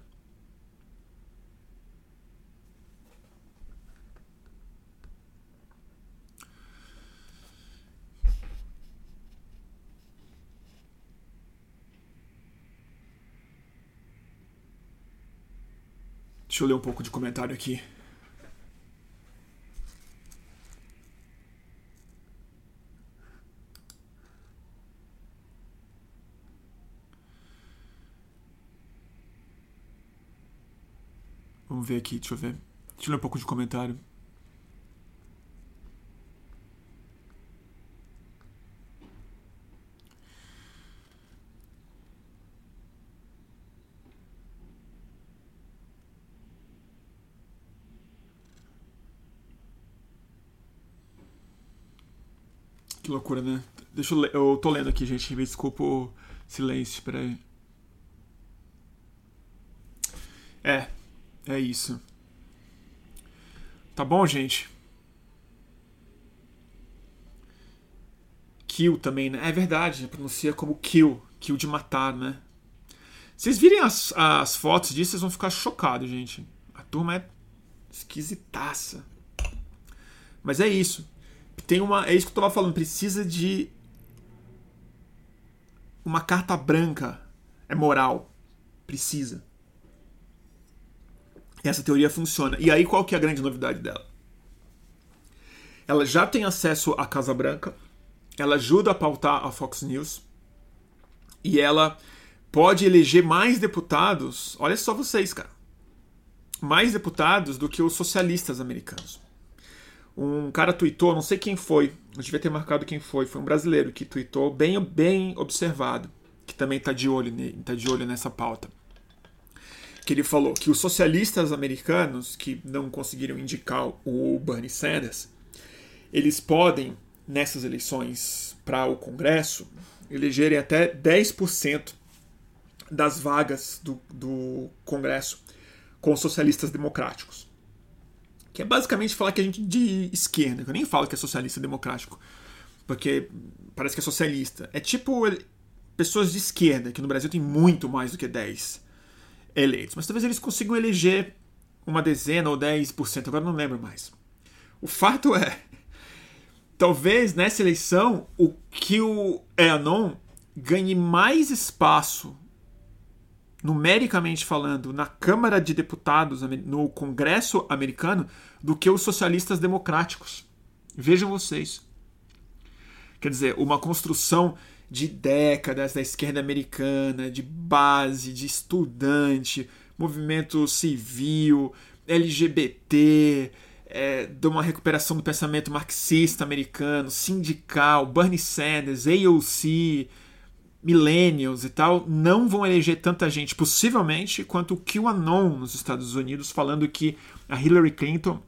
Deixa eu ler um pouco de comentário aqui. Vamos ver aqui, deixa eu ver. Deixa eu ler um pouco de comentário. Que loucura, né? Deixa eu ler. Eu tô lendo aqui, gente. Me desculpa o silêncio. Peraí. É. É isso. Tá bom, gente? Kill também, né? É verdade, pronuncia como kill. Kill de matar, né? Vocês virem as, as fotos disso, vocês vão ficar chocados, gente. A turma é esquisitaça. Mas é isso. Tem uma. É isso que eu tava falando. Precisa de uma carta branca. É moral. Precisa. Essa teoria funciona. E aí qual que é a grande novidade dela? Ela já tem acesso à Casa Branca ela ajuda a pautar a Fox News e ela pode eleger mais deputados. Olha só vocês, cara. Mais deputados do que os socialistas americanos. Um cara tweetou, não sei quem foi, eu devia ter marcado quem foi, foi um brasileiro que tweetou, bem, bem observado, que também está de, olho, tá de olho nessa pauta. Que ele falou que os socialistas americanos que não conseguiram indicar o Bernie Sanders, eles podem nessas eleições para o Congresso, elegerem até 10% das vagas do, do Congresso com socialistas democráticos. Que é basicamente falar que a gente de esquerda, que eu nem falo que é socialista democrático, porque parece que é socialista. É tipo pessoas de esquerda, que no Brasil tem muito mais do que 10 eleitos. Mas talvez eles consigam eleger uma dezena ou 10%, agora não lembro mais. O fato é talvez nessa eleição o que o Eanon ganhe mais espaço, numericamente falando, na Câmara de Deputados, no Congresso americano, do que os socialistas democráticos. Vejam vocês. Quer dizer, uma construção de décadas da esquerda americana, de base, de estudante, movimento civil, LGBT, é, de uma recuperação do pensamento marxista americano, sindical, Bernie Sanders, AOC, millennials e tal, não vão eleger tanta gente, possivelmente, quanto o QAnon nos Estados Unidos, falando que a Hillary Clinton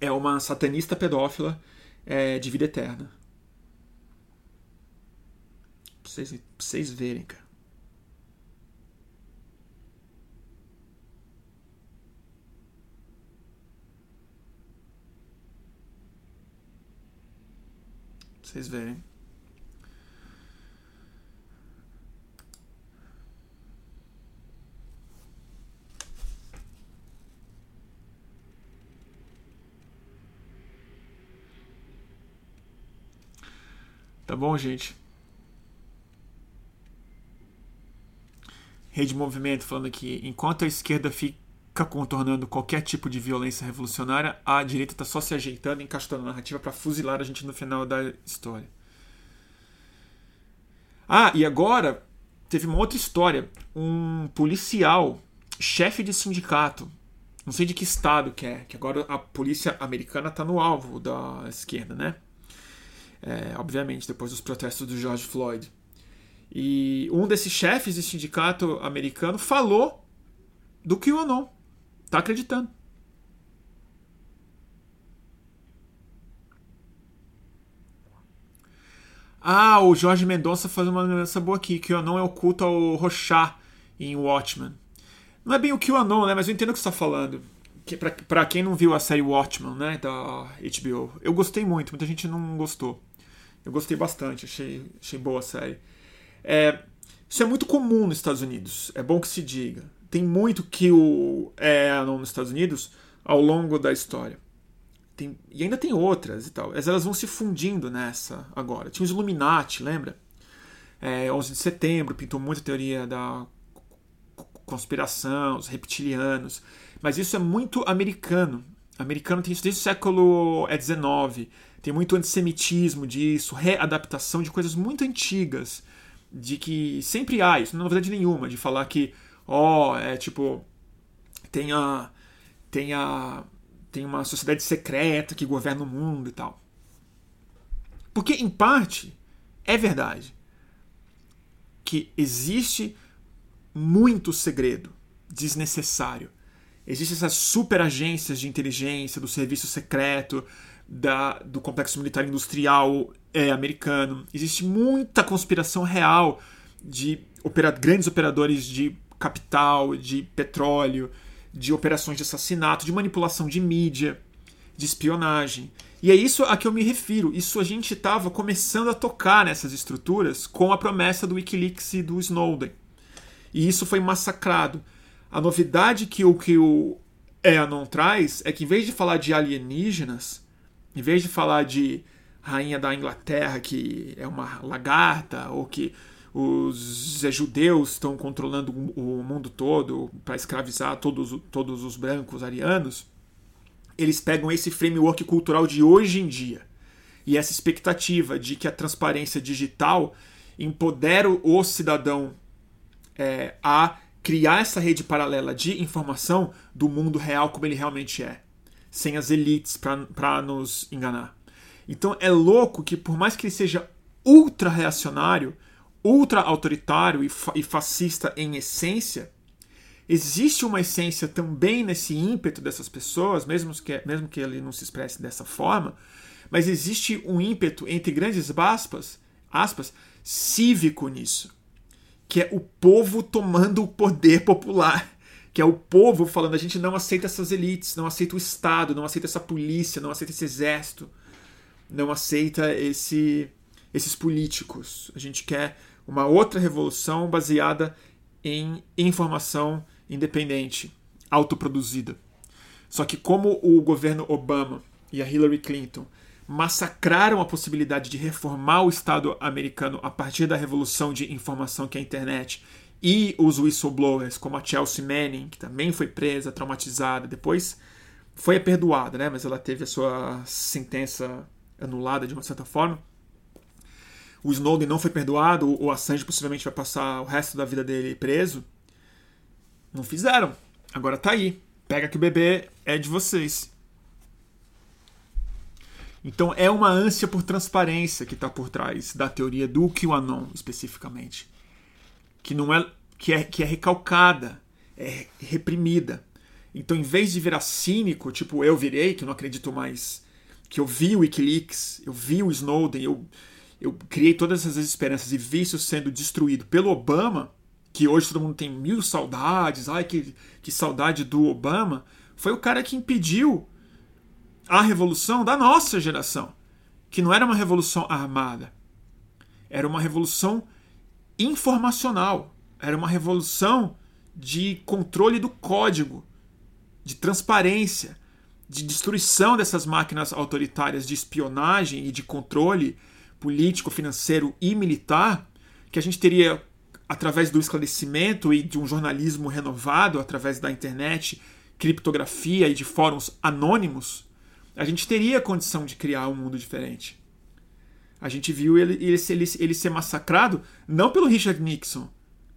é uma satanista pedófila é, de vida eterna. Pra vocês, pra vocês verem, cara. vocês verem. Tá bom, gente? Rede Movimento falando que enquanto a esquerda fica contornando qualquer tipo de violência revolucionária, a direita está só se ajeitando, encaixando a narrativa para fuzilar a gente no final da história. Ah, e agora teve uma outra história. Um policial, chefe de sindicato, não sei de que estado que é, que agora a polícia americana está no alvo da esquerda, né? É, obviamente, depois dos protestos do George Floyd. E um desses chefes de sindicato americano falou do QAnon. Tá acreditando. Ah, o Jorge Mendonça faz uma lembrança boa aqui, que o Anon é o culto ao Rochá em Watchmen. Não é bem o que o né? Mas eu entendo o que você está falando. Que, pra quem não viu a série Watchmen, né? Da HBO. Eu gostei muito, muita gente não gostou. Eu gostei bastante, achei, achei boa a série. É, isso é muito comum nos Estados Unidos, é bom que se diga tem muito que o é nos Estados Unidos ao longo da história. Tem, e ainda tem outras e tal. Elas vão se fundindo nessa agora. Tinha os Illuminati, lembra? É, 11 de setembro pintou muita teoria da conspiração, os reptilianos. Mas isso é muito americano. Americano tem isso desde o século XIX. Tem muito antissemitismo disso, readaptação de coisas muito antigas. De que sempre há isso, não é novidade nenhuma, de falar que ó, oh, é tipo tem a tem a tem uma sociedade secreta que governa o mundo e tal. Porque em parte é verdade que existe muito segredo desnecessário. Existem essas super agências de inteligência, do serviço secreto, da, do complexo militar industrial é americano. Existe muita conspiração real de opera, grandes operadores de capital, de petróleo, de operações de assassinato, de manipulação de mídia, de espionagem. E é isso a que eu me refiro. Isso a gente estava começando a tocar nessas estruturas com a promessa do Wikileaks e do Snowden. E isso foi massacrado. A novidade que o que o Eanon traz é que em vez de falar de alienígenas, em vez de falar de rainha da Inglaterra que é uma lagarta ou que os judeus estão controlando o mundo todo para escravizar todos, todos os brancos arianos, eles pegam esse framework cultural de hoje em dia e essa expectativa de que a transparência digital empodera o cidadão é, a criar essa rede paralela de informação do mundo real como ele realmente é, sem as elites para nos enganar. Então é louco que, por mais que ele seja ultra reacionário, ultra autoritário e, fa e fascista em essência, existe uma essência também nesse ímpeto dessas pessoas, mesmo que, mesmo que ele não se expresse dessa forma, mas existe um ímpeto, entre grandes aspas, aspas cívico nisso, que é o povo tomando o poder popular, que é o povo falando: a gente não aceita essas elites, não aceita o Estado, não aceita essa polícia, não aceita esse exército, não aceita esse, esses políticos. A gente quer uma outra revolução baseada em informação independente, autoproduzida. Só que como o governo Obama e a Hillary Clinton massacraram a possibilidade de reformar o Estado americano a partir da revolução de informação que é a internet e os whistleblowers, como a Chelsea Manning, que também foi presa, traumatizada, depois foi perdoada, né? mas ela teve a sua sentença anulada de uma certa forma. O Snowden não foi perdoado, o Assange possivelmente vai passar o resto da vida dele preso. Não fizeram. Agora tá aí. Pega que o bebê é de vocês. Então é uma ânsia por transparência que está por trás da teoria do QAnon especificamente, que não é que é que é recalcada, é reprimida. Então, em vez de virar cínico, tipo eu virei, que não acredito mais que eu vi o WikiLeaks, eu vi o Snowden, eu, eu criei todas essas esperanças e vi isso sendo destruído pelo Obama, que hoje todo mundo tem mil saudades, ai que, que saudade do Obama, foi o cara que impediu a revolução da nossa geração, que não era uma revolução armada, era uma revolução informacional, era uma revolução de controle do código, de transparência, de destruição dessas máquinas autoritárias de espionagem e de controle político, financeiro e militar, que a gente teria através do esclarecimento e de um jornalismo renovado, através da internet, criptografia e de fóruns anônimos, a gente teria condição de criar um mundo diferente. A gente viu ele, ele, ele, ele ser massacrado não pelo Richard Nixon,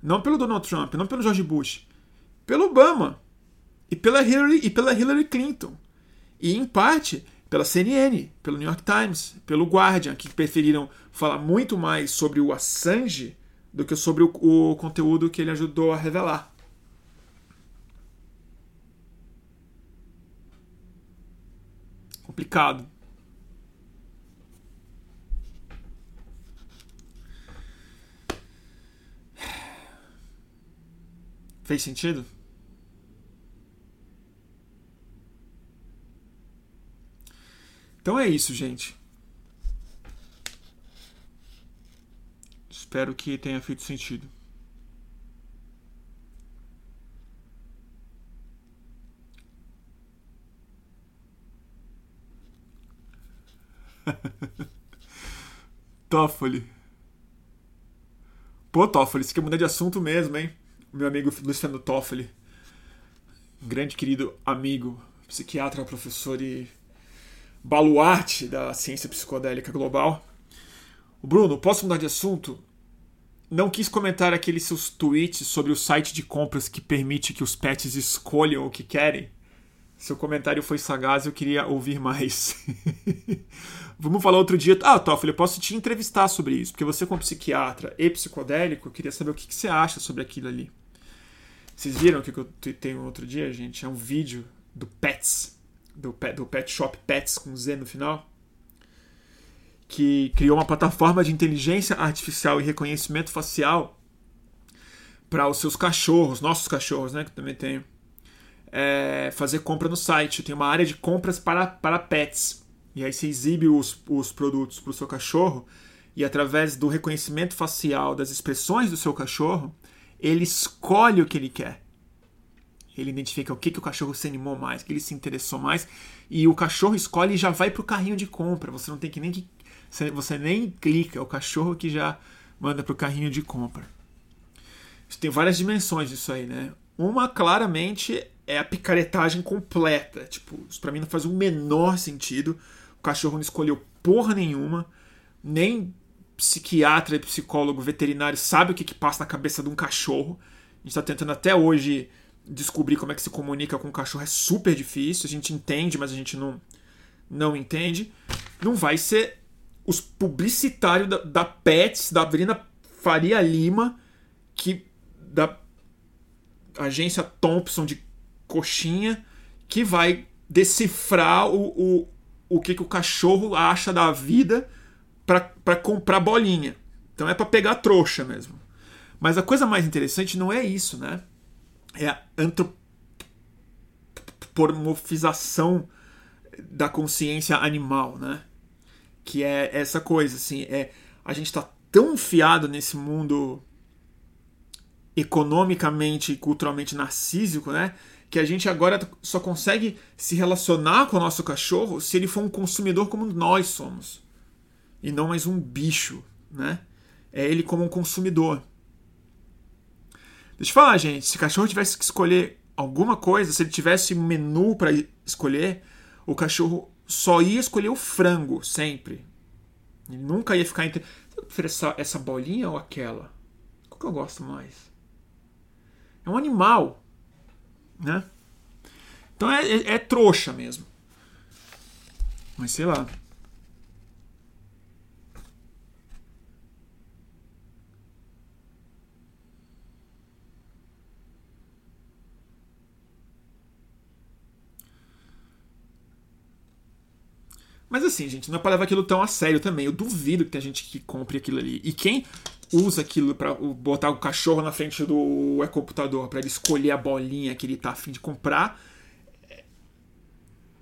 não pelo Donald Trump, não pelo George Bush, pelo Obama e pela Hillary, e pela Hillary Clinton e, em parte, pela CNN, pelo New York Times, pelo Guardian, que preferiram falar muito mais sobre o Assange do que sobre o, o conteúdo que ele ajudou a revelar. Complicado. Fez sentido? Então é isso, gente. Espero que tenha feito sentido. Toffoli. Pô, Toffoli, você quer mudar de assunto mesmo, hein? Meu amigo Luciano Toffoli. grande querido amigo, psiquiatra, professor e baluarte da ciência psicodélica global. Bruno, posso mudar de assunto? Não quis comentar aqueles seus tweets sobre o site de compras que permite que os pets escolham o que querem. Seu comentário foi sagaz, eu queria ouvir mais. Vamos falar outro dia. Ah, Toffoli, eu posso te entrevistar sobre isso, porque você, como psiquiatra e psicodélico, eu queria saber o que, que você acha sobre aquilo ali. Vocês viram o que eu tenho outro dia, gente? É um vídeo do Pets, do, do Pet Shop Pets com Z no final, que criou uma plataforma de inteligência artificial e reconhecimento facial para os seus cachorros, nossos cachorros, né, que também tem, é, fazer compra no site. Tem uma área de compras para, para pets. E aí você exibe os, os produtos para o seu cachorro e através do reconhecimento facial das expressões do seu cachorro, ele escolhe o que ele quer. Ele identifica o que, que o cachorro se animou mais, o que ele se interessou mais, e o cachorro escolhe e já vai para o carrinho de compra. Você não tem que nem que você nem clica, é o cachorro que já manda para o carrinho de compra. Tem várias dimensões disso aí, né? Uma claramente é a picaretagem completa. Tipo, isso para mim não faz o menor sentido. O cachorro não escolheu porra nenhuma, nem psiquiatra e psicólogo veterinário sabe o que, que passa na cabeça de um cachorro. A gente está tentando até hoje descobrir como é que se comunica com o cachorro. É super difícil. A gente entende, mas a gente não, não entende. Não vai ser os publicitários da, da Pets, da Brina Faria Lima, que da agência Thompson de coxinha, que vai decifrar o, o, o que, que o cachorro acha da vida para comprar bolinha. Então é para pegar trouxa mesmo. Mas a coisa mais interessante não é isso, né? É a antropomorfização da consciência animal, né? Que é essa coisa, assim, é a gente está tão enfiado nesse mundo economicamente e culturalmente narcísico, né? Que a gente agora só consegue se relacionar com o nosso cachorro se ele for um consumidor como nós somos e não mais um bicho, né? É ele como um consumidor. Deixa eu falar, gente, se o cachorro tivesse que escolher alguma coisa, se ele tivesse um menu para escolher, o cachorro só ia escolher o frango sempre. Ele nunca ia ficar entre. Eu prefiro essa, essa bolinha ou aquela? Qual que eu gosto mais? É um animal, né? Então é, é, é trouxa mesmo. Mas sei lá. Mas assim, gente, não é para levar aquilo tão a sério também. Eu duvido que tem gente que compre aquilo ali. E quem usa aquilo para botar o cachorro na frente do computador para ele escolher a bolinha que ele tá afim de comprar, é,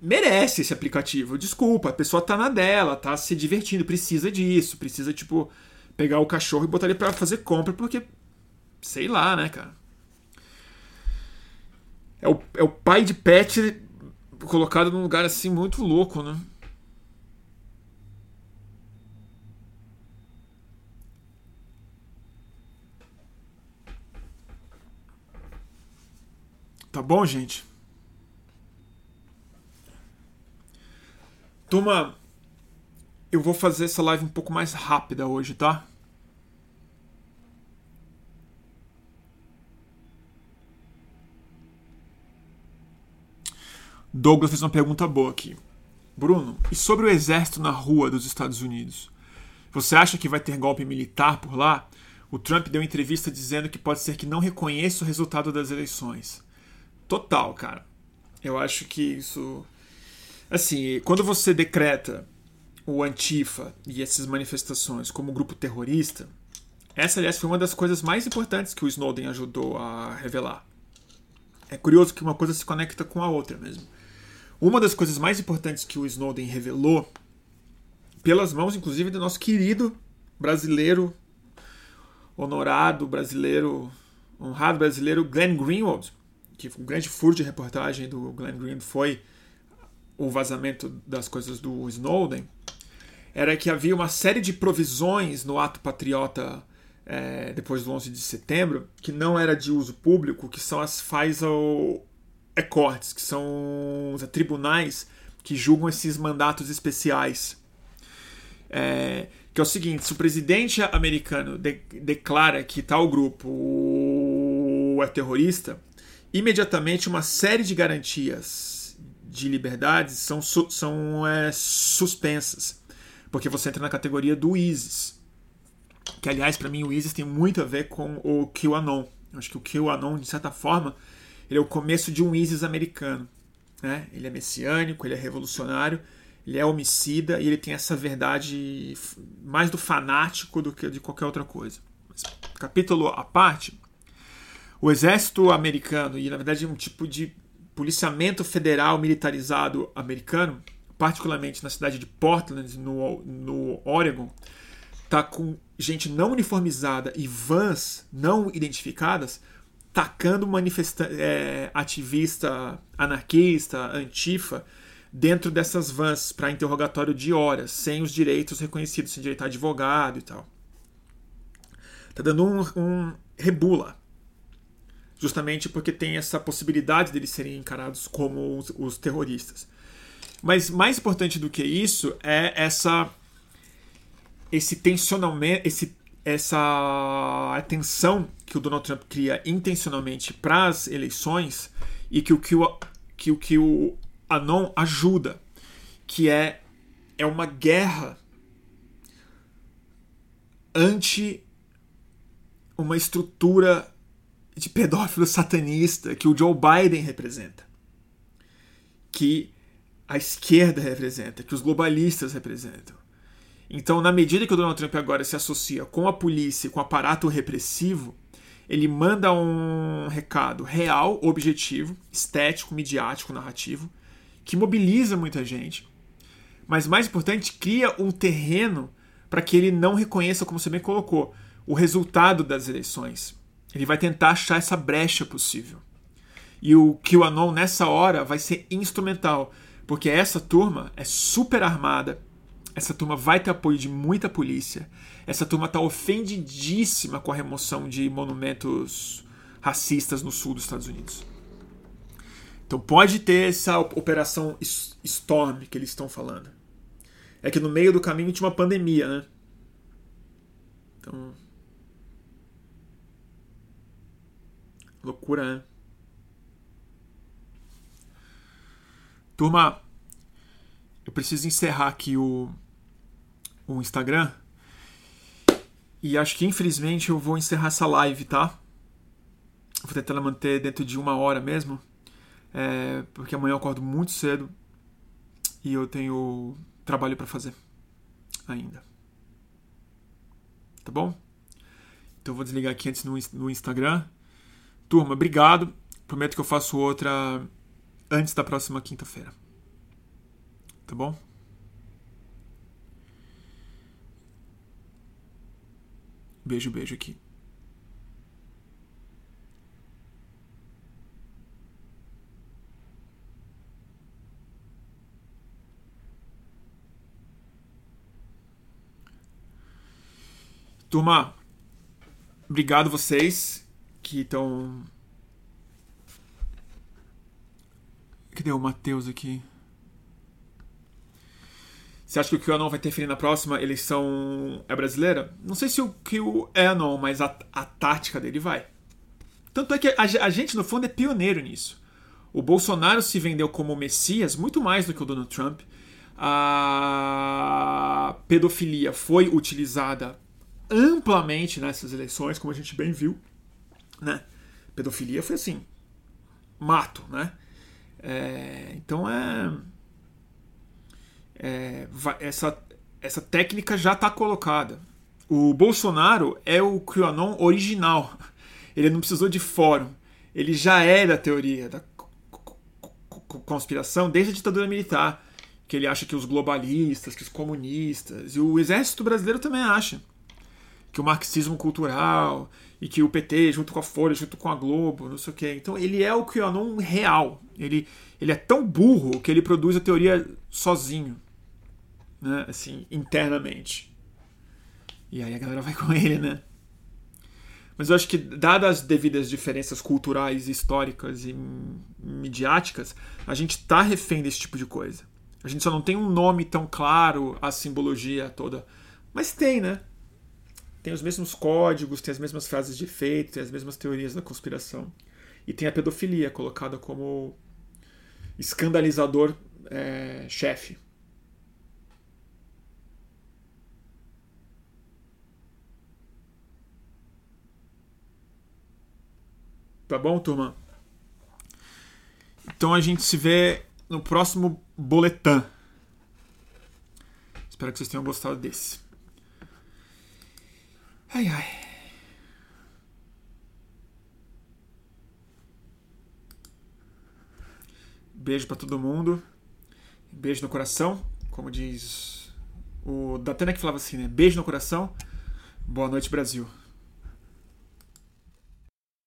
merece esse aplicativo. Desculpa, a pessoa tá na dela, tá se divertindo, precisa disso, precisa tipo pegar o cachorro e botar ele para fazer compra porque sei lá, né, cara. É o, é o pai de pet colocado num lugar assim muito louco, né? Tá bom, gente? Turma, eu vou fazer essa live um pouco mais rápida hoje, tá? Douglas fez uma pergunta boa aqui. Bruno, e sobre o exército na rua dos Estados Unidos? Você acha que vai ter golpe militar por lá? O Trump deu entrevista dizendo que pode ser que não reconheça o resultado das eleições. Total, cara. Eu acho que isso. Assim, quando você decreta o Antifa e essas manifestações como grupo terrorista, essa, aliás, foi uma das coisas mais importantes que o Snowden ajudou a revelar. É curioso que uma coisa se conecta com a outra mesmo. Uma das coisas mais importantes que o Snowden revelou, pelas mãos, inclusive, do nosso querido brasileiro, honorado brasileiro, honrado brasileiro Glenn Greenwald, que um grande furo de reportagem do Glenn Green foi o vazamento das coisas do Snowden, era que havia uma série de provisões no ato patriota é, depois do 11 de setembro que não era de uso público, que são as FISA Courts, que são os tribunais que julgam esses mandatos especiais. É, que é o seguinte: se o presidente americano de, declara que tal grupo é terrorista, imediatamente uma série de garantias de liberdades são, são é, suspensas, porque você entra na categoria do ISIS. Que, aliás, para mim, o ISIS tem muito a ver com o QAnon. Acho que o QAnon, de certa forma, ele é o começo de um ISIS americano. né? ele é messiânico, ele é revolucionário, ele é homicida e ele tem essa verdade mais do fanático do que de qualquer outra coisa. Mas, capítulo à parte, o exército americano e na verdade um tipo de policiamento federal militarizado americano, particularmente na cidade de Portland, no, no Oregon, tá com gente não uniformizada e vans não identificadas tacando manifesta é, ativista anarquista, antifa, dentro dessas vans para interrogatório de horas, sem os direitos reconhecidos, sem direito a advogado e tal. Tá dando um, um rebula. Justamente porque tem essa possibilidade deles serem encarados como os, os terroristas. Mas mais importante do que isso é essa esse tensionamento, esse, essa atenção que o Donald Trump cria intencionalmente para as eleições e que o que o, que o, que o Anon ajuda, que é, é uma guerra anti uma estrutura de pedófilo satanista que o Joe Biden representa, que a esquerda representa, que os globalistas representam. Então, na medida que o Donald Trump agora se associa com a polícia, com o aparato repressivo, ele manda um recado real, objetivo, estético, midiático, narrativo, que mobiliza muita gente, mas mais importante, cria um terreno para que ele não reconheça, como você bem colocou, o resultado das eleições. Ele vai tentar achar essa brecha possível. E o QAnon nessa hora vai ser instrumental, porque essa turma é super armada, essa turma vai ter apoio de muita polícia, essa turma está ofendidíssima com a remoção de monumentos racistas no sul dos Estados Unidos. Então pode ter essa operação Storm que eles estão falando. É que no meio do caminho tinha uma pandemia, né? Então. Loucura, né? Turma, eu preciso encerrar aqui o, o Instagram. E acho que infelizmente eu vou encerrar essa live, tá? Vou tentar manter dentro de uma hora mesmo é, porque amanhã eu acordo muito cedo e eu tenho trabalho para fazer ainda. Tá bom? Então eu vou desligar aqui antes no, no Instagram. Turma, obrigado. Prometo que eu faço outra antes da próxima quinta-feira. Tá bom? Beijo, beijo aqui. Turma, obrigado vocês que estão. Cadê o Matheus aqui? Você acha que o QAnon vai interferir na próxima eleição é brasileira? Não sei se o Q não, mas a, a tática dele vai. Tanto é que a, a, gente, no fundo, é pioneiro nisso. O Bolsonaro se vendeu como Messias muito mais do que o Donald Trump. A pedofilia foi utilizada amplamente nessas eleições, como a gente bem viu, né? Pedofilia foi assim, mato, né? É, então é, é, essa, essa técnica já está colocada. O Bolsonaro é o QAnon original. Ele não precisou de fórum. Ele já é da teoria da conspiração desde a ditadura militar. Que ele acha que os globalistas, que os comunistas, e o exército brasileiro também acha que o marxismo cultural e que o PT junto com a Folha, junto com a Globo, não sei o quê. Então ele é o QAnon real. Ele, ele é tão burro que ele produz a teoria sozinho, né? Assim, internamente. E aí a galera vai com ele, né? Mas eu acho que, dadas as devidas diferenças culturais, históricas e midiáticas, a gente tá refém desse tipo de coisa. A gente só não tem um nome tão claro, a simbologia toda. Mas tem, né? Tem os mesmos códigos, tem as mesmas frases de efeito, tem as mesmas teorias da conspiração. E tem a pedofilia colocada como escandalizador é, chefe. Tá bom, turma? Então a gente se vê no próximo boletim. Espero que vocês tenham gostado desse. Ai, ai. Beijo para todo mundo. Beijo no coração. Como diz o Datena que falava assim, né? Beijo no coração. Boa noite, Brasil.